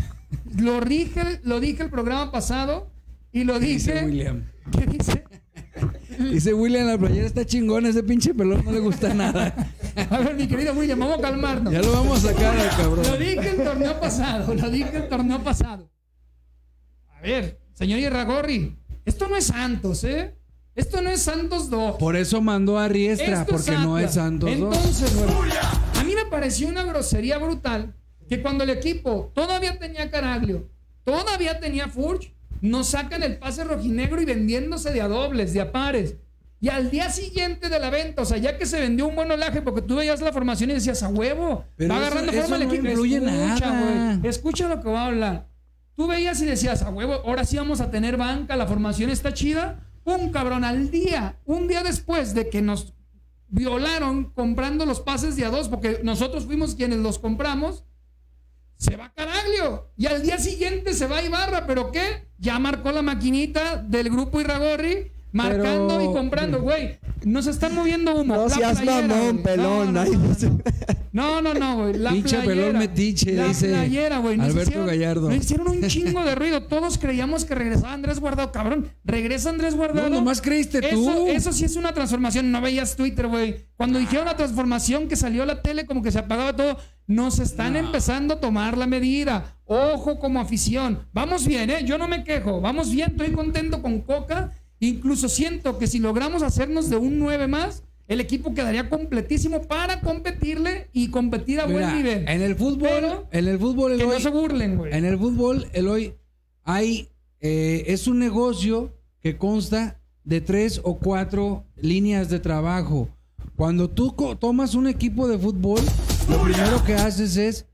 lo dije, lo dije el programa pasado y lo Dice dije. William. ¿Qué dice? Dice William, la playera está chingona, ese pinche pelón no le gusta nada. A ver, mi querido William, vamos a calmarnos. Ya lo vamos a sacar al cabrón. Lo dije el torneo pasado, lo dije el torneo pasado. A ver, señor Irragorri, esto no es Santos, ¿eh? Esto no es Santos 2. Por eso mandó a Riestra, Esto porque no es Santos dos. Entonces, me pareció una grosería brutal que cuando el equipo todavía tenía Caraglio, todavía tenía Furch, nos sacan el pase rojinegro y vendiéndose de a dobles, de a pares. Y al día siguiente de la venta, o sea, ya que se vendió un buen olaje, porque tú veías la formación y decías, a huevo, Pero va eso- agarrando eso forma el no equipo. influye escucha, nada. escucha lo que va a hablar. Tú veías y decías, a huevo, ahora sí vamos a tener banca, la formación está chida. Un cabrón al día, un día después de que nos violaron comprando los pases de a dos, porque nosotros fuimos quienes los compramos, se va Caraglio. Y al día siguiente se va Ibarra, ¿pero qué? Ya marcó la maquinita del grupo Irragorri, marcando Pero- y comprando, güey. Nos están moviendo humo. No La seas playera, mamón, güey. pelón. No, no, no no, güey. La Pinche pelón metiche, la dice playera, güey. Nos Alberto hicieron- Gallardo. Nos hicieron un chingo de ruido. Todos creíamos que regresaba Andrés Guardado. Cabrón, regresa Andrés Guardado. No, nomás creíste tú. Eso, eso sí es una transformación. No veías Twitter, güey. Cuando dijeron la transformación que salió la tele, como que se apagaba todo. Nos están empezando a tomar la medida. Ojo como afición. Vamos bien, ¿eh? Yo no me quejo. Vamos bien. Estoy contento con Coca. Incluso siento que si logramos hacernos de un 9 más, el equipo quedaría completísimo para competirle y competir a Mira, buen nivel. en el fútbol, Pero en el fútbol, que no Eloy, se burlen, güey. en el fútbol, Eloy, hay, eh, es un negocio que consta de tres o cuatro líneas de trabajo. Cuando tú tomas un equipo de fútbol, lo primero que haces es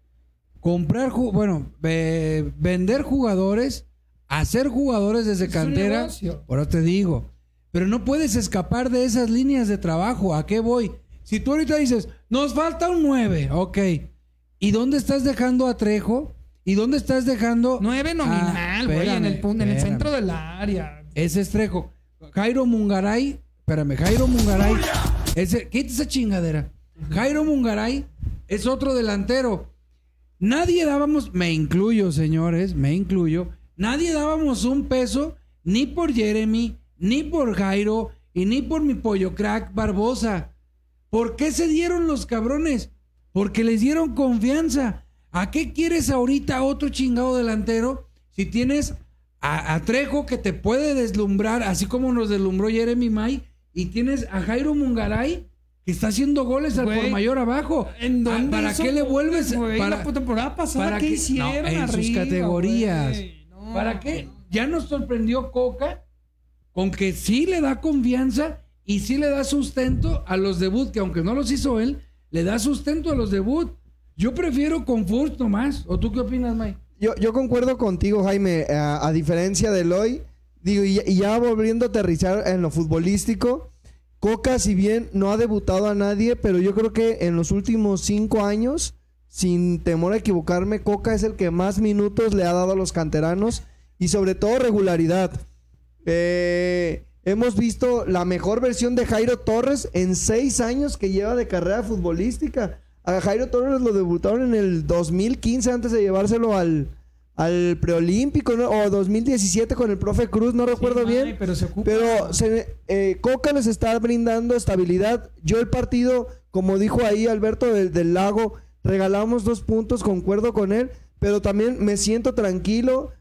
comprar, bueno, ve- vender jugadores, hacer jugadores desde cantera. Ahora te digo, pero no puedes escapar de esas líneas de trabajo. ¿A qué voy? Si tú ahorita dices, nos falta un 9, ok. ¿Y dónde estás dejando a Trejo? ¿Y dónde estás dejando? 9 nominal, güey, en, el, punto- en el centro del área. Ese es Trejo. Jairo Mungaray, espérame, Jairo Mungaray, ese, quita esa chingadera. Jairo Mungaray es otro delantero. Nadie dábamos, me incluyo, señores, me incluyo, nadie dábamos un peso ni por Jeremy, ni por Jairo, y ni por mi pollo crack Barbosa. ¿Por qué se dieron los cabrones? Porque les dieron confianza. ¿A qué quieres ahorita otro chingado delantero si tienes a, a Trejo que te puede deslumbrar, así como nos deslumbró Jeremy May, y tienes a Jairo Mungaray que está haciendo goles al por mayor abajo? ¿En dónde ¿Para hizo qué le vuelves? güey? para, la temporada pasada, para ¿qué que- hicieron no, en sus categorías. ¿Para qué? Ya nos sorprendió Coca con que sí le da confianza y sí le da sustento a los debut, que aunque no los hizo él, le da sustento a los debut. Yo prefiero con Furch nomás. ¿O tú qué opinas, Mike? Yo, yo concuerdo contigo, Jaime. A, a diferencia de Eloy, digo, y, y ya volviendo a aterrizar en lo futbolístico, Coca, si bien no ha debutado a nadie, pero yo creo que en los últimos cinco años, sin temor a equivocarme, Coca es el que más minutos le ha dado a los canteranos y sobre todo regularidad. Eh, hemos visto la mejor versión de Jairo Torres en seis años que lleva de carrera futbolística. a Jairo Torres lo debutaron en el 2015 antes de llevárselo al, al preolímpico, ¿no? O 2017 con el profe Cruz, no recuerdo Sí, bien. May, pero se ocupa. Pero se- eh, Coca les está brindando estabilidad. Yo el partido, como dijo ahí Alberto del, del Lago, regalamos dos puntos, concuerdo con él, pero también me siento tranquilo.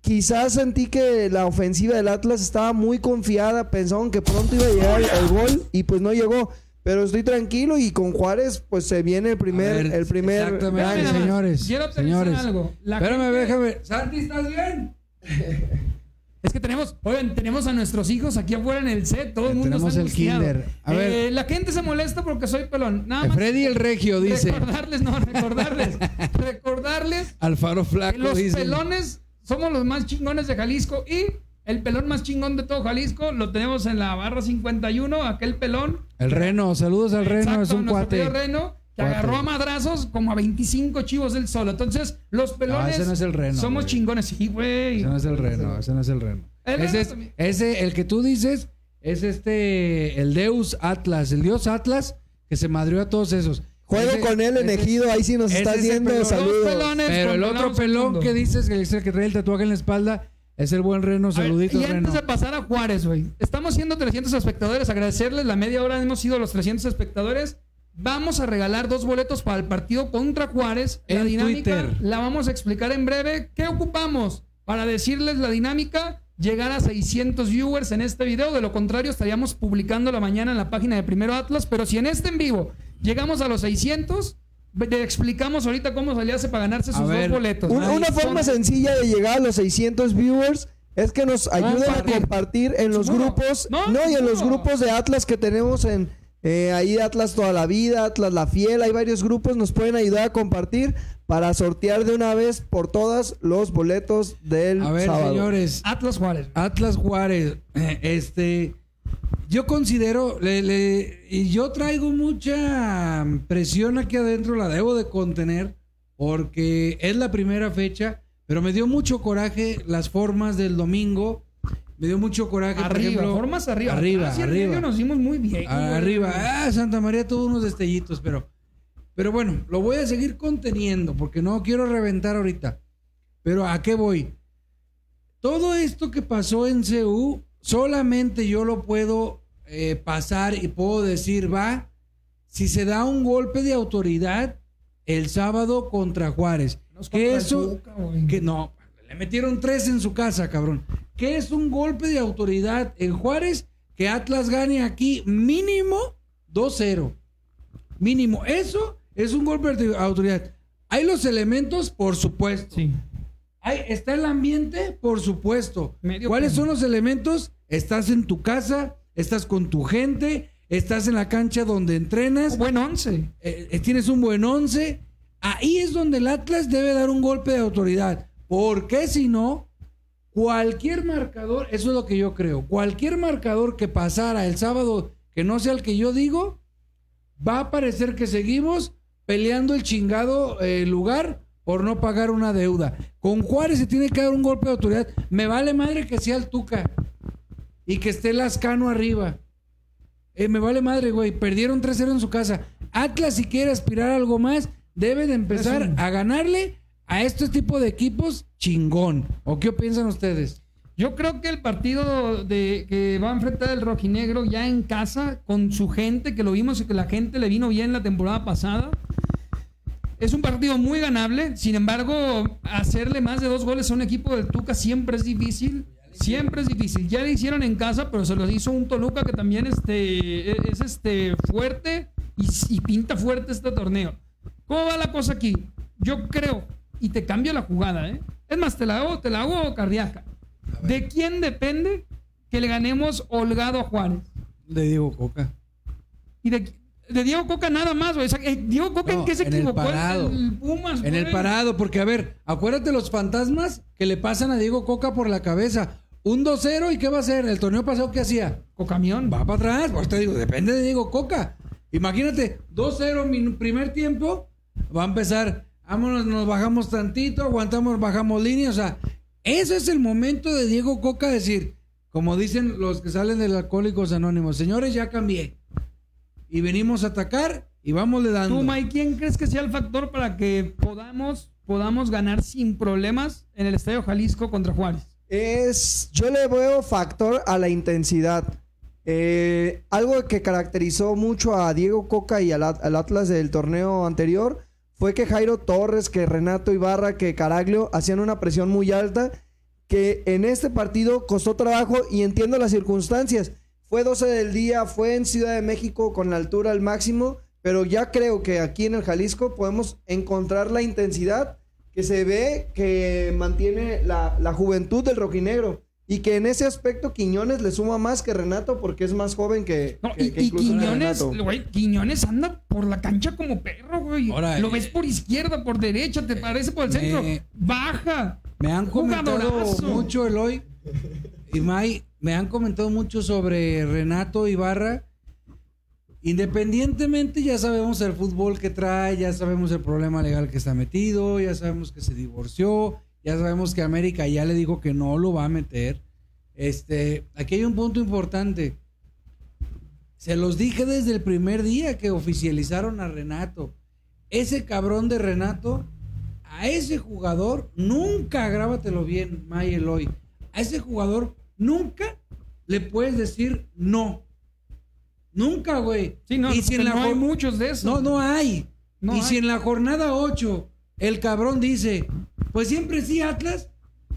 Quizás sentí que la ofensiva del Atlas estaba muy confiada, pensaban que pronto iba a llegar el, gol y pues no llegó. Pero estoy tranquilo y con Juárez pues se viene el primer, ver, el primer exactamente, señores, Quiero señores. algo. La Espérame, gente- déjame. Santi, ¿estás bien? Es que tenemos, oigan, tenemos a nuestros hijos aquí afuera en el set, todo el mundo Tenemos está el kinder. A ver. Eh, la gente se molesta porque soy pelón. Nada más. Freddy el Regio dice. Recordarles, no, recordarles. recordarles Alfaro Flaco los dice. pelones somos los más chingones de Jalisco y el pelón más chingón de todo Jalisco lo tenemos en la barra 51, aquel pelón. El Reno, saludos al Reno, es un cuate. Reno, que Cuate. agarró a madrazos como a 25 chivos del solo. Entonces, los pelones ese no es el Reno, somos güey. chingones. Sí, güey. Ese no es el Reno, ese no es el Reno. El ese, Reno es, ese, el que tú dices, es este, el Deus Atlas, el Dios Atlas, que se madrió a todos esos. Juego Ese- con él en ese- Ejido, ahí sí nos estás viendo, pelón. Saludos. pelones Pero el otro pelón mundo. que dices, que es el que trae el tatuaje en la espalda, es el buen Reno. Ver, Saluditos, y Reno. antes de pasar a Juárez, güey. Estamos siendo 300 espectadores. Agradecerles la media hora. Hemos sido los 300 espectadores. Vamos a regalar dos boletos para el partido contra Juárez. La dinámica Twitter. la vamos a explicar en breve. ¿Qué ocupamos? Para decirles la dinámica, llegar a 600 viewers en este video. De lo contrario, estaríamos publicando la mañana en la página de Primero Atlas. Pero si en este en vivo llegamos a los 600, le explicamos ahorita cómo se le hace para ganarse A sus ver, dos boletos. Una son- forma sencilla de llegar a los 600 viewers es que nos ayuden a Compartir. en los grupos, No, no, y en los grupos de Atlas que tenemos en eh, ahí Atlas toda la vida, Atlas la fiel, hay varios grupos, nos pueden ayudar a compartir para sortear de una vez por todas los boletos del A ver, sábado. señores, Atlas Juárez. Atlas Juárez, este, yo considero, le- le- y yo traigo mucha presión aquí adentro, la debo de contener, porque es la primera fecha, pero me dio mucho coraje las formas del domingo, me dio mucho coraje, por Arriba, ejemplo, formas arriba. arriba, en arriba. nos dimos muy bien. güey. Arriba, ah, Santa María tuvo unos destellitos, pero, pero bueno, lo voy a seguir conteniendo porque no quiero reventar ahorita. Pero ¿a qué voy? Todo esto que pasó en CU, solamente yo lo puedo eh, pasar y puedo decir, va, si se da un golpe de autoridad el sábado contra Juárez. Nos Que contra eso, que no, le metieron tres en su casa, cabrón. Que es un golpe de autoridad en Juárez que Atlas gane aquí mínimo 2-0. Mínimo. Eso es un golpe de autoridad. Hay los elementos, por supuesto. Sí. Hay, está el ambiente, por supuesto. Medio ¿Cuáles son los elementos? Estás en tu casa, estás con tu gente, estás en la cancha donde entrenas, Buen once. eh, eh, tienes un buen once. Ahí es donde el Atlas debe dar un golpe de autoridad. Porque si no, cualquier marcador, eso es lo que yo creo, cualquier marcador que pasara el sábado que no sea el que yo digo, va a parecer que seguimos peleando el chingado eh, lugar por no pagar una deuda. Con Juárez se tiene que dar un golpe de autoridad. Me vale madre que sea el Tuca y que esté Lascano arriba. Eh, me vale madre, güey. Perdieron 3-0 en su casa. Atlas, si quiere aspirar a algo más, debe de empezar a ganarle a este tipo de equipos chingón. ¿O qué piensan ustedes? Yo creo que el partido de, que va a enfrentar el rojinegro ya en casa, con su gente, que lo vimos y que la gente le vino bien la temporada pasada, es un partido muy ganable. Sin embargo, hacerle más de dos goles a un equipo del Tuca siempre es difícil. Siempre es difícil. Ya le hicieron en casa, pero se lo hizo un Toluca que también este, es este, fuerte y, y pinta fuerte este torneo. ¿Cómo va la cosa aquí? Yo creo, y te cambio la jugada, ¿eh? Es más, te la hago, te la hago cardíaca. ¿De quién depende que le ganemos holgado a Juárez? Le digo Coca. Y de, de Diego Coca nada más, güey. O sea, eh, Diego Coca No, en qué se en el equivocó? parado. el Pumas, En el parado, porque a ver, acuérdate los fantasmas que le pasan a Diego Coca por la cabeza. Un 2-0 y ¿qué va a hacer? El torneo pasado, ¿qué hacía? Cocamión. Va para atrás, pues te digo, depende de Diego Coca. Imagínate, 2-0 min- primer tiempo, va a empezar, vámonos, nos bajamos tantito, aguantamos, bajamos línea, o sea, ese es el momento de Diego Coca decir, como dicen los que salen del Alcohólicos Anónimos, señores, ya cambié. Y venimos a atacar y vamos le dando. Tú, Mike, ¿quién crees que sea el factor para que podamos, podamos ganar sin problemas en el Estadio Jalisco contra Juárez? Es, yo le veo factor a la intensidad. Eh, algo que caracterizó mucho a Diego Coca y al, al Atlas del torneo anterior fue que Jairo Torres, que Renato Ibarra, que Caraglio hacían una presión muy alta que en este partido costó trabajo y entiendo las circunstancias. Fue 12 del día, fue en Ciudad de México con la altura al máximo, pero ya creo que aquí en el Jalisco podemos encontrar la intensidad que se ve que mantiene la, juventud del rojinegro. Y que en ese aspecto Quiñones le suma más que Renato porque es más joven que, No, que- y, que y incluso Quiñones, güey, Quiñones anda por la cancha como perro, güey. Ahora, Lo eh, ves por izquierda, por derecha, te parece por el me- centro. Baja. Me han comentado Jugadorazo. mucho, Eloy y May, me han comentado mucho sobre Renato Ibarra. Independientemente, ya sabemos el fútbol que trae, ya sabemos el problema legal que está metido, ya sabemos que se divorció, ya sabemos que América ya le dijo que no lo va a meter. Este, aquí hay un punto importante. Se los dije desde el primer día que oficializaron a Renato. Ese cabrón de Renato, a ese jugador, nunca, grábatelo bien, May Eloy, a ese jugador nunca le puedes decir no. Nunca, güey. Sí, no, y si en la no hay muchos de esos. no, no hay. No y hay. si en la jornada 8 el cabrón dice, pues siempre sí, Atlas,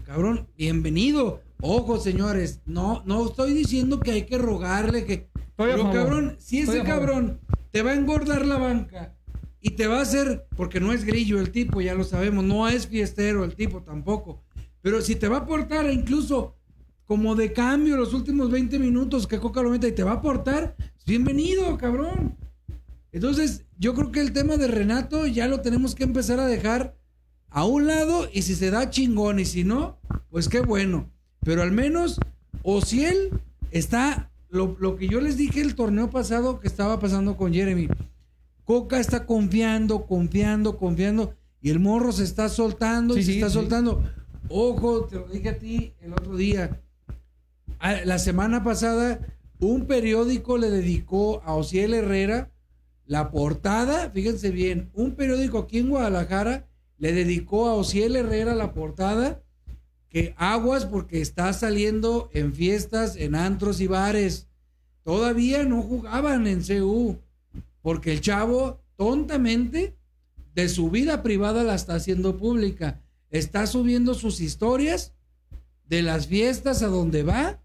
cabrón, bienvenido. Ojo, señores, no, no estoy diciendo que hay que rogarle que. Estoy Pero cabrón, si Estoy ese cabrón te va a engordar la banca y te va a hacer, porque no es grillo el tipo, ya lo sabemos, no es fiestero el tipo tampoco. Pero si te va a aportar incluso como de cambio los últimos 20 minutos que Coca lo meta y te va a aportar, bienvenido, cabrón. Entonces, yo creo que el tema de Renato ya lo tenemos que empezar a dejar a un lado y si se da chingón y si no, pues qué bueno. Pero al menos, o si él está, lo, lo que yo les dije el torneo pasado que estaba pasando con Jeremy, Coca está confiando, confiando, confiando y el morro se está soltando y se sí, está sí. soltando. Ojo, te lo dije a ti el otro día. Ah, La semana pasada, un periódico le dedicó a Ociel Herrera la portada, fíjense bien, un periódico aquí en Guadalajara le dedicó a Ociel Herrera la portada que aguas porque está saliendo en fiestas, en antros y bares. Todavía no jugaban en CU porque el chavo tontamente de su vida privada la está haciendo pública. Está subiendo sus historias de las fiestas a donde va,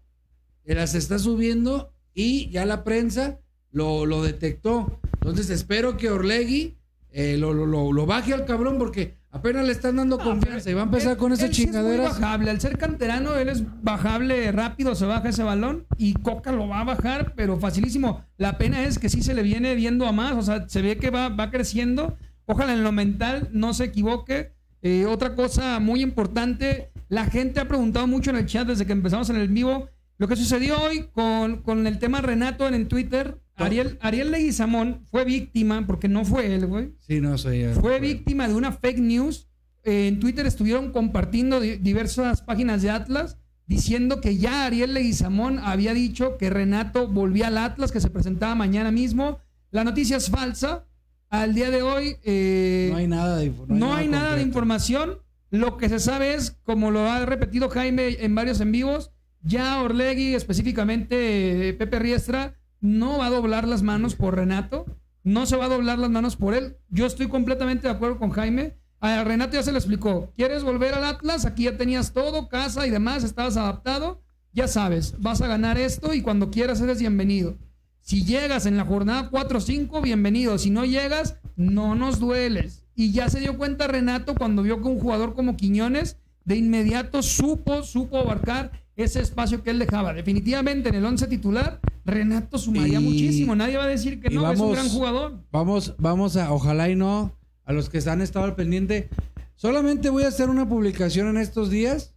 las está subiendo y ya la prensa lo, lo detectó. Entonces espero que Orlegui eh, lo, lo- lo- lo baje al cabrón porque apenas le están dando confianza y va a empezar Él- con esas él sí es bajable. Al ser canterano, él es bajable rápido, se baja ese balón y Coca lo va a bajar, pero facilísimo. La pena es que sí se le viene viendo a más, o sea, se ve que va, va creciendo. Ojalá en lo mental no se equivoque. Eh, otra cosa muy importante, la gente ha preguntado mucho en el chat desde que empezamos en el vivo. Lo que sucedió hoy con, con el tema Renato en, en Twitter, Ariel, Ariel Leguizamón fue víctima, porque no fue él, güey Sí, no soy fue víctima de una fake news. Eh, en Twitter estuvieron compartiendo di- diversas páginas de Atlas diciendo que ya Ariel Leguizamón había dicho que Renato volvía al Atlas, que se presentaba mañana mismo. La noticia es falsa. Al día de hoy eh, No hay nada de, info- no hay nada de información. Lo que se sabe es, como lo ha repetido Jaime en varios en vivos, ya Orlegui, específicamente eh, Pepe Riestra, no va a doblar las manos por Renato, no se va a doblar las manos por él. Yo estoy completamente de acuerdo con Jaime. A Renato ya se le explicó, ¿quieres volver al Atlas? Aquí ya tenías todo, casa y demás, estabas adaptado. Ya sabes, vas a ganar esto y cuando quieras eres bienvenido. Si llegas en la jornada 4 o 5, bienvenido. Si no llegas, no nos dueles. Y ya se dio cuenta Renato cuando vio que un jugador como Quiñones de inmediato supo, supo abarcar ese espacio que él dejaba. Definitivamente en el 11 titular, Renato sumaría Y- muchísimo. Nadie va a decir que no, es un vamos- gran jugador. Vamos, vamos a, ojalá y no, a los que han estado al pendiente. Solamente voy a hacer una publicación en estos días,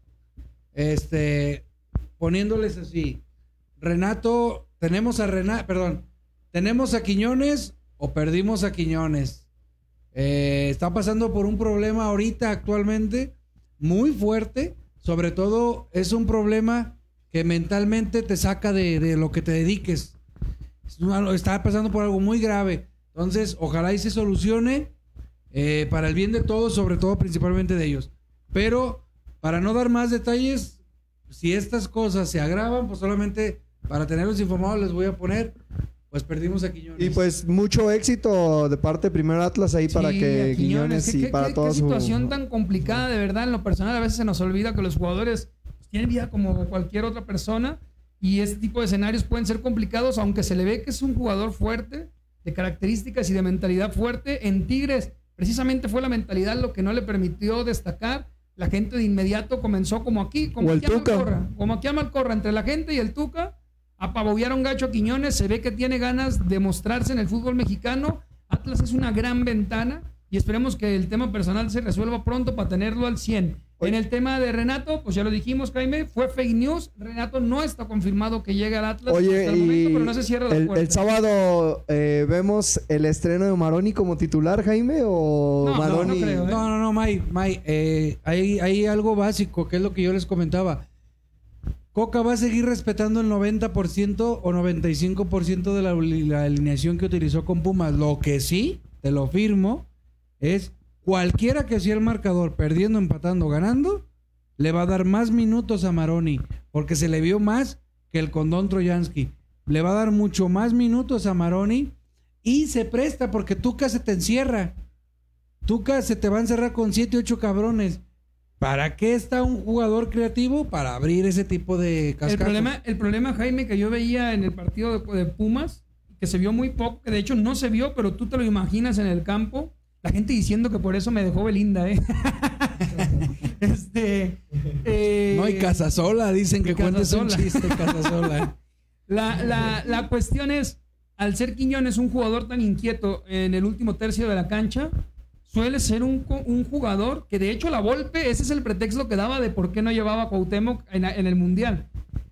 este, poniéndoles así. Renato, tenemos a Renato, perdón, tenemos a Quiñones o perdimos a Quiñones. Eh, está pasando por un problema ahorita actualmente muy fuerte. Sobre todo es un problema que mentalmente te saca de, de lo que te dediques. Está pasando por algo muy grave. Entonces, ojalá y se solucione eh, para el bien de todos, sobre todo principalmente de ellos. Pero para no dar más detalles, si estas cosas se agravan, pues solamente para tenerlos informados les voy a poner, pues perdimos a Quiñones. Y pues mucho éxito de parte de Primero Atlas ahí para que Quiñones ¿Qué- y qué- para qué- toda qué su... situación tan complicada, de verdad. En lo personal, a veces se nos olvida que los jugadores tienen vida como cualquier otra persona y este tipo de escenarios pueden ser complicados, aunque se le ve que es un jugador fuerte, de características y de mentalidad fuerte. En Tigres, precisamente fue la mentalidad lo que no le permitió destacar. La gente de inmediato comenzó como aquí, como O aquí a. Malcorra, como aquí a Malcorra, entre la gente y el Tuca. Apabullaron gacho a Quiñones, se ve que tiene ganas de mostrarse en el fútbol mexicano. Atlas es una gran ventana y esperemos que el tema personal se resuelva pronto para tenerlo al 100. En el tema de Renato, pues ya lo dijimos, Jaime, fue fake news. Renato no está confirmado que llegue al Atlas Oye, hasta el y momento, pero no se cierra la el, puerta. el sábado eh, vemos el estreno de Maroni como titular, Jaime, o No, no, Maroni... no creo, ¿eh? No, no, no, May, May, eh, hay, hay algo básico, que es lo que yo les comentaba. Coca va a seguir respetando el 90% o 95% de la, alineación que utilizó con Pumas. Lo que sí, te lo firmo, es cualquiera que sea el marcador, perdiendo, empatando, ganando, le va a dar más minutos a Maroni, porque se le vio más que el condón Troyansky. Le va a dar mucho más minutos a Maroni y se presta porque Tuca se te encierra. Tuca se te va a encerrar con 7, 8 cabrones. ¿Para qué está un jugador creativo? Para abrir ese tipo de El cascazos. problema, el problema, Jaime, que yo veía en el partido de, de Pumas, que se vio muy poco, que de hecho no se vio, pero tú te lo imaginas en el campo. La gente diciendo que por eso me dejó Belinda, ¿eh? este. eh, No, y Casasola, dicen que cuentes un Casasola. chiste, Casasola. La, la, la cuestión es, al ser Quiñones un jugador tan inquieto en el último tercio de la cancha, suele ser un, un jugador que de hecho la Volpe, ese es el pretexto que daba de por qué no llevaba a Cuauhtémoc en, en el Mundial.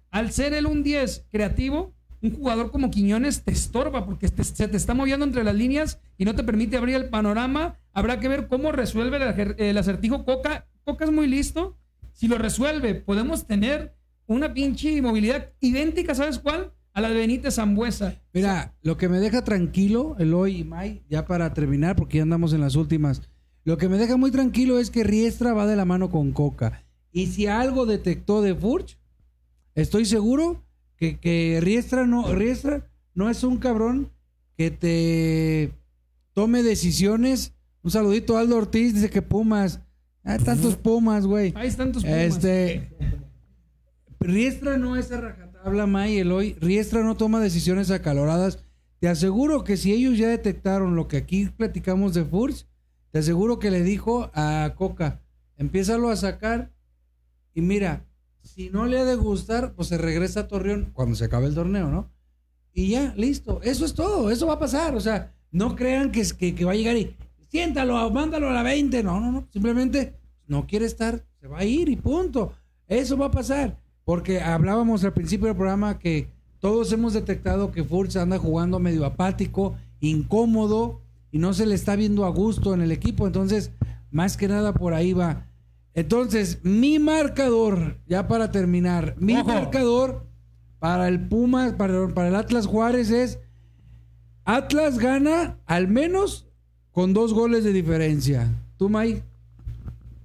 Al ser él un 10 creativo, un jugador como Quiñones te estorba porque se te está moviendo entre las líneas y no te permite abrir el panorama. Habrá que ver cómo resuelve el, el acertijo Coca. Coca es muy listo. Si lo resuelve, podemos tener una pinche movilidad idéntica, ¿sabes cuál? A la de Benítez Zambuesa. Mira, lo que me deja tranquilo, Eloy y May, ya para terminar, porque ya andamos en las últimas. Lo que me deja muy tranquilo es que Riestra va de la mano con Coca. Y si algo detectó de Furch, estoy seguro que, que Riestra no, Riestra no es un cabrón que te tome decisiones. Un saludito a Aldo Ortiz, dice que Pumas. Hay tantos Pumas, güey. Están tus pumas. Este. Riestra no es a rajatabla, May, Eloy. Riestra no toma decisiones acaloradas. Te aseguro que si ellos ya detectaron lo que aquí platicamos de Furch, te aseguro que le dijo a Coca, empiézalo a sacar y mira, si no le ha de gustar, pues se regresa a Torreón cuando se acabe el torneo, ¿no? Y ya, listo. Eso es todo. Eso va a pasar. O sea, no crean que, que, que va a llegar y siéntalo, mándalo a la 20. No, no, no. Simplemente no quiere estar, se va a ir y punto. Eso va a pasar. Porque hablábamos al principio del programa que todos hemos detectado que Furch anda jugando medio apático, incómodo y no se le está viendo a gusto en el equipo. Entonces, más que nada por ahí va. Entonces, mi marcador, ya para terminar, mi Ojo. marcador para el Pumas, para, para el Atlas Juárez es Atlas gana al menos con dos goles de diferencia. ¿Tú, Mike?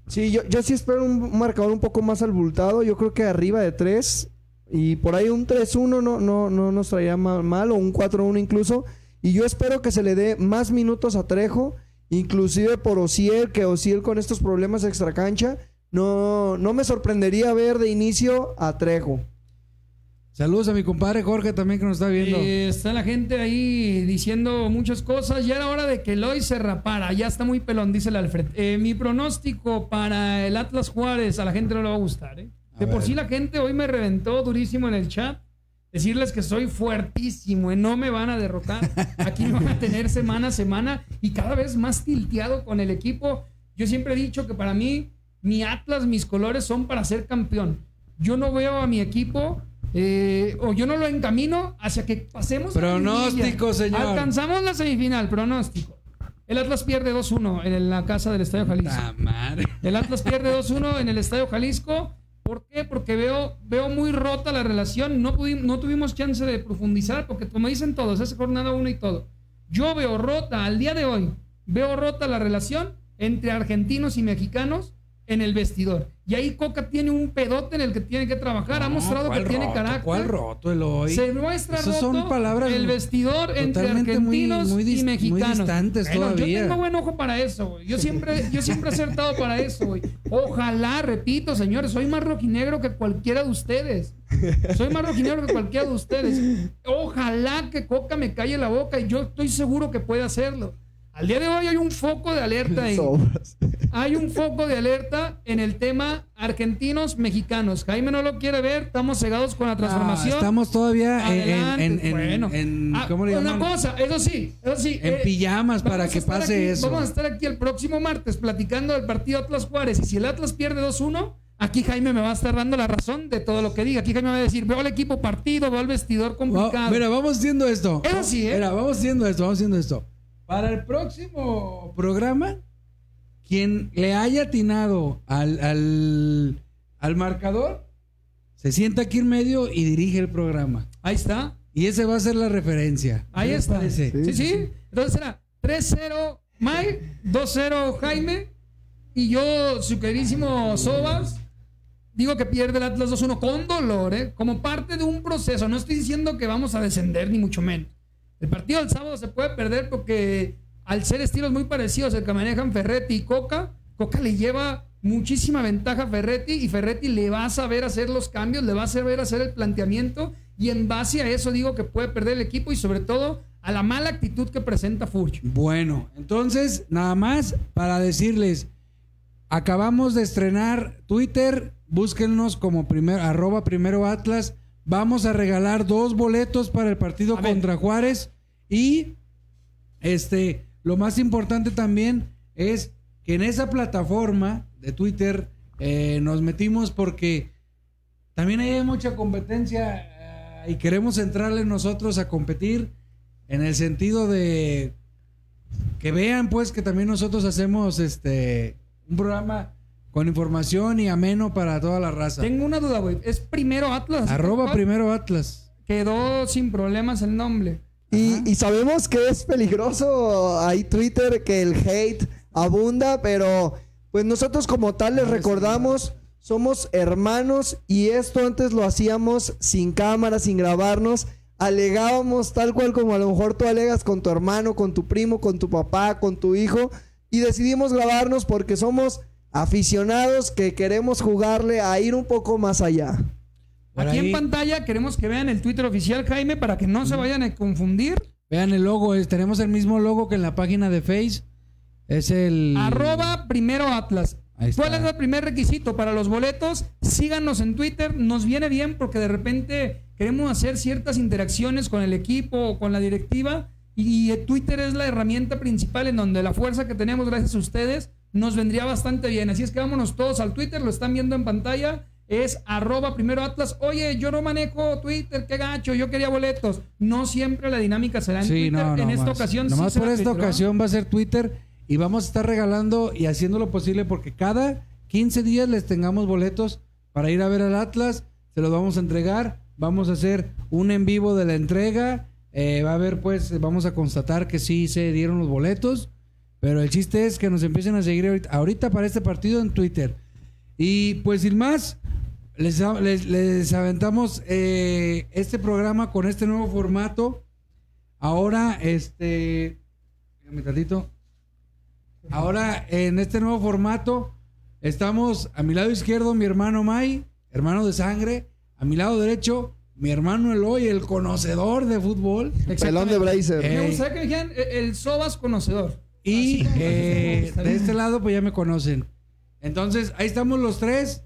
Sí, yo, yo sí espero un marcador un poco más abultado. Yo creo que arriba de 3. Y por ahí un 3-1 no, no, no nos traería ma- mal, o un 4-1 incluso. Y yo espero que se le dé más minutos a Trejo, inclusive por Osiel, que Osiel con estos problemas de extracancha. No, no me sorprendería ver de inicio a Trejo. Saludos a mi compadre Jorge también que nos está viendo. Eh, está la gente ahí diciendo muchas cosas. Ya era hora de que Eloy se rapara. Ya está muy pelón, dice el Alfred. Eh, mi pronóstico para el Atlas Juárez a la gente no le va a gustar. ¿eh? De A por ver. sí la gente hoy me reventó durísimo en el chat. Decirles que soy fuertísimo y no me van a derrotar. Aquí me van a tener semana a semana y cada vez más tilteado con el equipo. Yo siempre he dicho que para mí, mi Atlas, mis colores son para ser campeón. Yo no veo a mi equipo eh, o yo no lo encamino hacia que pasemos. a la Pronóstico, señor. Alcanzamos la semifinal, pronóstico. El Atlas pierde 2-1 en la casa del Estadio Jalisco. Ah, madre. El Atlas pierde 2-1 en el Estadio Jalisco. ¿Por qué? Porque veo, veo muy rota la relación. No, no tuvimos chance de profundizar, porque como dicen todos, es jornada 1 y todo. Yo veo rota, al día de hoy, veo rota la relación entre argentinos y mexicanos en el vestidor. Y ahí Coca tiene un pedote en el que tiene que trabajar. ha mostrado que ¿cuál tiene roto? carácter. ¿Cuál roto el hoy? Se muestra Esas son roto palabras el vestidor entre muy- argentinos muy y muy mexicanos. distantes Bueno, todavía. Yo tengo buen ojo para eso, güey. Yo siempre, yo siempre he acertado para eso, güey. Ojalá, repito, señores, soy más rojinegro que cualquiera de ustedes. Soy más rojinegro que cualquiera de ustedes. Ojalá que Coca me calle la boca y yo estoy seguro que puede hacerlo. Al día de hoy hay un foco de alerta ahí. Hay un foco de alerta en el tema argentinos mexicanos. Jaime no lo quiere ver, estamos cegados con la transformación. Ah, estamos todavía en, Adelante, en- en- bueno. en- Ah, ¿cómo le Una cosa, eso sí, eso sí. En eh, pijamas para que pase aquí- eso. Vamos a estar aquí el próximo martes platicando del partido Atlas Juárez. Y si el Atlas pierde 2-1, aquí Jaime me va a estar dando la razón de todo lo que diga. Aquí Jaime va a decir: veo al equipo partido, veo al vestidor complicado. mira, vamos haciendo esto. Eso sí, ¿eh? Mira, vamos haciendo esto, vamos haciendo esto. Para el próximo programa, quien le haya atinado al, al, al marcador, se sienta aquí en medio y dirige el programa. Ahí está. Y ese va a ser la referencia. Ahí ¿Qué les está. parece? Sí, sí. Entonces será 3-0 Mike, 2-0 Jaime y yo, su queridísimo Sobas, digo que pierde el Atlas 2-1 con dolor, ¿eh? como parte de un proceso. No estoy diciendo que vamos a descender, ni mucho menos. El partido del sábado se puede perder porque al ser estilos muy parecidos, el que manejan Ferretti y Coca, Coca le lleva muchísima ventaja a Ferretti y Ferretti le va a saber hacer los cambios, le va a saber hacer el planteamiento y en base a eso digo que puede perder el equipo y sobre todo a la mala actitud que presenta Furch. Bueno, entonces, nada más para decirles, acabamos de estrenar Twitter, búsquennos como primer, arroba primero Atlas, vamos a regalar dos boletos para el partido A ver. contra Juárez y este, lo más importante también es que en esa plataforma de Twitter eh, nos metimos porque también hay mucha competencia eh, y queremos entrarle nosotros a competir en el sentido de que vean pues que también nosotros hacemos este un programa con información y ameno para toda la raza. Tengo una duda, güey. ¿Es primero Atlas? Arroba ¿Cuál? primero Atlas. Quedó sin problemas el nombre. Y, y sabemos que es peligroso. Ahí Twitter, que el hate abunda, pero pues nosotros como tal les recordamos, somos hermanos y esto antes lo hacíamos sin cámara, sin grabarnos, alegábamos tal cual como a lo mejor tú alegas con tu hermano, con tu primo, con tu papá, con tu hijo y decidimos grabarnos porque somos aficionados que queremos jugarle a ir un poco más allá. Por Aquí ahí, en pantalla queremos que vean el Twitter oficial, Jaime, para que no se vayan a confundir. Vean el logo, es- tenemos el mismo logo que en la página de Face. Es el Arroba primero Atlas. ¿Cuál es el primer requisito para los boletos? Síganos en Twitter. Nos viene bien porque de repente queremos hacer ciertas interacciones con el equipo o con la directiva. Y Twitter es la herramienta principal en donde la fuerza que tenemos gracias a ustedes nos vendría bastante bien. Así es que vámonos todos al Twitter, lo están viendo en pantalla. Es arroba primero Atlas. Oye, yo no manejo Twitter, qué gacho, yo quería boletos. No siempre la dinámica será en Sí, Twitter. no, no en esta más. ocasión sí Nomás será por esta ocasión va a ser Twitter y vamos a estar regalando y haciendo lo posible porque cada 15 días les tengamos boletos para ir a ver al Atlas. Se los vamos a entregar. Vamos a hacer un en vivo de la entrega. Eh, va a haber, pues, vamos a constatar que sí se dieron los boletos. Pero el chiste es que nos empiecen a seguir ahorita, ahorita para este partido en Twitter. Y pues sin más, les, les, les aventamos eh, este programa con este nuevo formato. Ahora, este. Espérame tantito. Ahora, en este nuevo formato, estamos a mi lado izquierdo, mi hermano Mai, hermano de sangre. A mi lado derecho, mi hermano Eloy, el conocedor de fútbol. Pelón de Blazer. Eh, Me gustaría que me dijeran eh, el Sobas conocedor. Y como- eh, de este lado, pues ya me conocen. Entonces, ahí estamos los tres.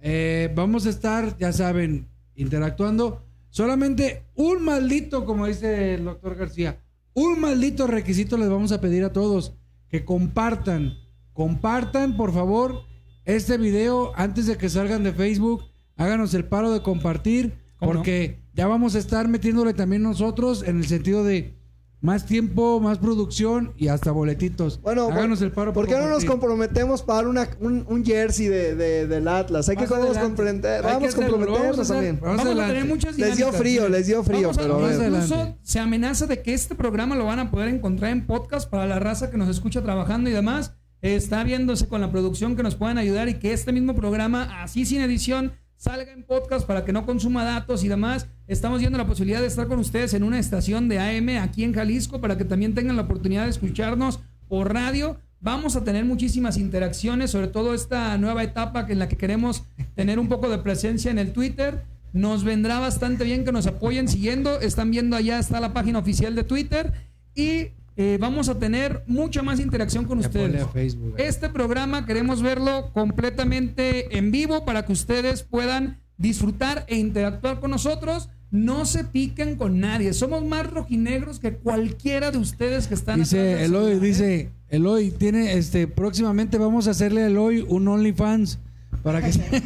Eh, vamos a estar, ya saben, interactuando. Solamente un maldito, como dice el doctor García, un maldito requisito les vamos a pedir a todos. Que compartan. Compartan, por favor, este video antes de que salgan de Facebook. Háganos el paro de compartir. Porque ya vamos a estar metiéndole también nosotros en el sentido de más tiempo, más producción y hasta boletitos. Bueno, háganos el paro. ¿por qué no nos comprometemos para una, un, un jersey de, de- del Atlas? Hay que Más vamos a adelante. comprometer- Hay que vamos a hacerlo, lo vamos a comprometernos hacer. también. Vamos a tener muchas Les dio frío, les dio frío, Vamos a- pero a Más ver. adelante. Incluso se amenaza de que este programa lo van a poder encontrar en podcast para la raza que nos escucha trabajando y demás. Está viéndose con la producción que nos puedan ayudar y que este mismo programa, así sin edición, salga en podcast para que no consuma datos y demás. Estamos viendo la posibilidad de estar con ustedes en una estación de AM aquí en Jalisco para que también tengan la oportunidad de escucharnos por radio. Vamos a tener muchísimas interacciones, sobre todo esta nueva etapa en la que queremos tener un poco de presencia en el Twitter. Nos vendrá bastante bien que nos apoyen siguiendo. Están viendo allá está la página oficial de Twitter y eh, vamos a tener mucha más interacción con ustedes. Facebook. Este programa queremos verlo completamente en vivo para que ustedes puedan disfrutar e interactuar con nosotros. No se piquen con nadie. Somos más rojinegros que cualquiera de ustedes que están Dice Eloy, celular, ¿eh? dice Eloy, tiene este próximamente vamos a hacerle a Eloy un OnlyFans para que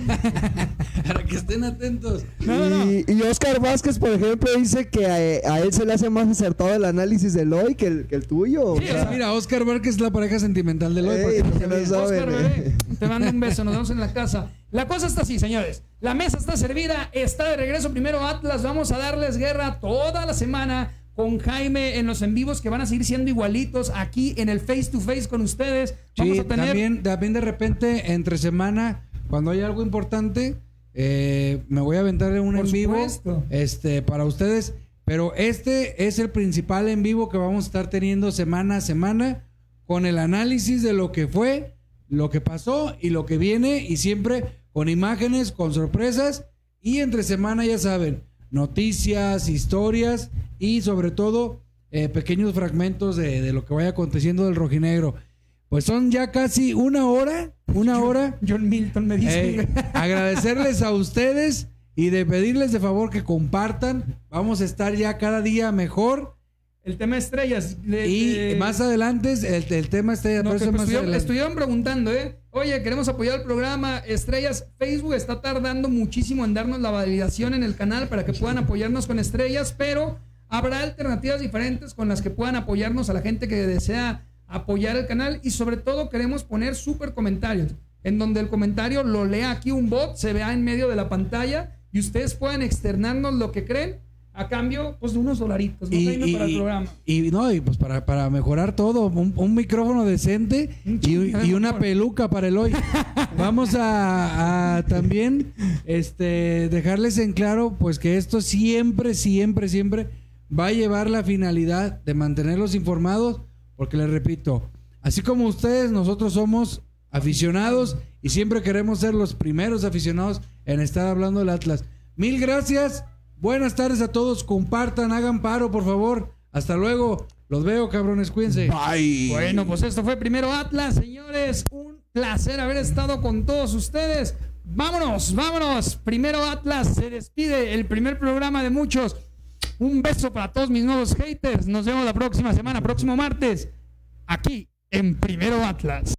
para que estén atentos. No, no, no. Y, y Oscar Vázquez, por ejemplo, dice que a, a él se le hace más acertado el análisis de Eloy que el, que el tuyo. o Sí, sea, o sea, Mira, Oscar Vázquez es la pareja sentimental de Eloy. Ey, porque no saben, Oscar, eh. bebé, te mando un beso, nos vemos en la casa. La cosa está así, señores. La mesa está servida, está de regreso primero Atlas. Vamos a darles guerra toda la semana con Jaime en los en vivos que van a seguir siendo igualitos aquí en el face to face con ustedes. Vamos Sí, a tener también, también de repente entre semana, cuando hay algo importante, eh, me voy a aventar un Por en vivo supuesto. este, para ustedes. Pero este es el principal en vivo que vamos a estar teniendo semana a semana con el análisis de lo que fue, lo que pasó y lo que viene y siempre con imágenes, con sorpresas y entre semana ya saben, noticias, historias y sobre todo eh, pequeños fragmentos de, de lo que vaya aconteciendo del rojinegro. Pues son ya casi una hora, una hora. John Milton me dice. Eh, agradecerles a ustedes y de pedirles de favor que compartan. Vamos a estar ya cada día mejor. el tema estrellas. de- Y de- más adelante, el, el tema está No, más estuvieron, adelante. estuvieron preguntando, ¿eh? Oye, queremos apoyar el programa Estrellas. Facebook está tardando muchísimo en darnos la validación en el canal para que puedan apoyarnos con estrellas, pero habrá alternativas diferentes con las que puedan apoyarnos a la gente que desea apoyar el canal y sobre todo queremos poner súper comentarios en donde el comentario lo lea aquí un bot, se vea en medio de la pantalla y ustedes puedan externarnos lo que creen a cambio pues de unos dolaritos, ¿no? y, para el programa. y no, y pues para, para mejorar todo, un, un micrófono decente y, una peluca para el hoy. Vamos a, a también este, dejarles en claro, pues que esto siempre, siempre, siempre va a llevar la finalidad de mantenerlos informados, porque les repito, así como ustedes, nosotros somos aficionados y siempre queremos ser los primeros aficionados en estar hablando del Atlas. Mil gracias. Buenas tardes a todos. Compartan, hagan paro, por favor. Hasta luego. Los veo, cabrones. Cuídense. Bueno, pues esto fue primero Atlas, señores. Un placer haber estado con todos ustedes. Vámonos, vámonos. Primero Atlas se despide el primer programa de muchos. Un beso para todos mis nuevos haters. Nos vemos la próxima semana, próximo martes, aquí en Primero Atlas.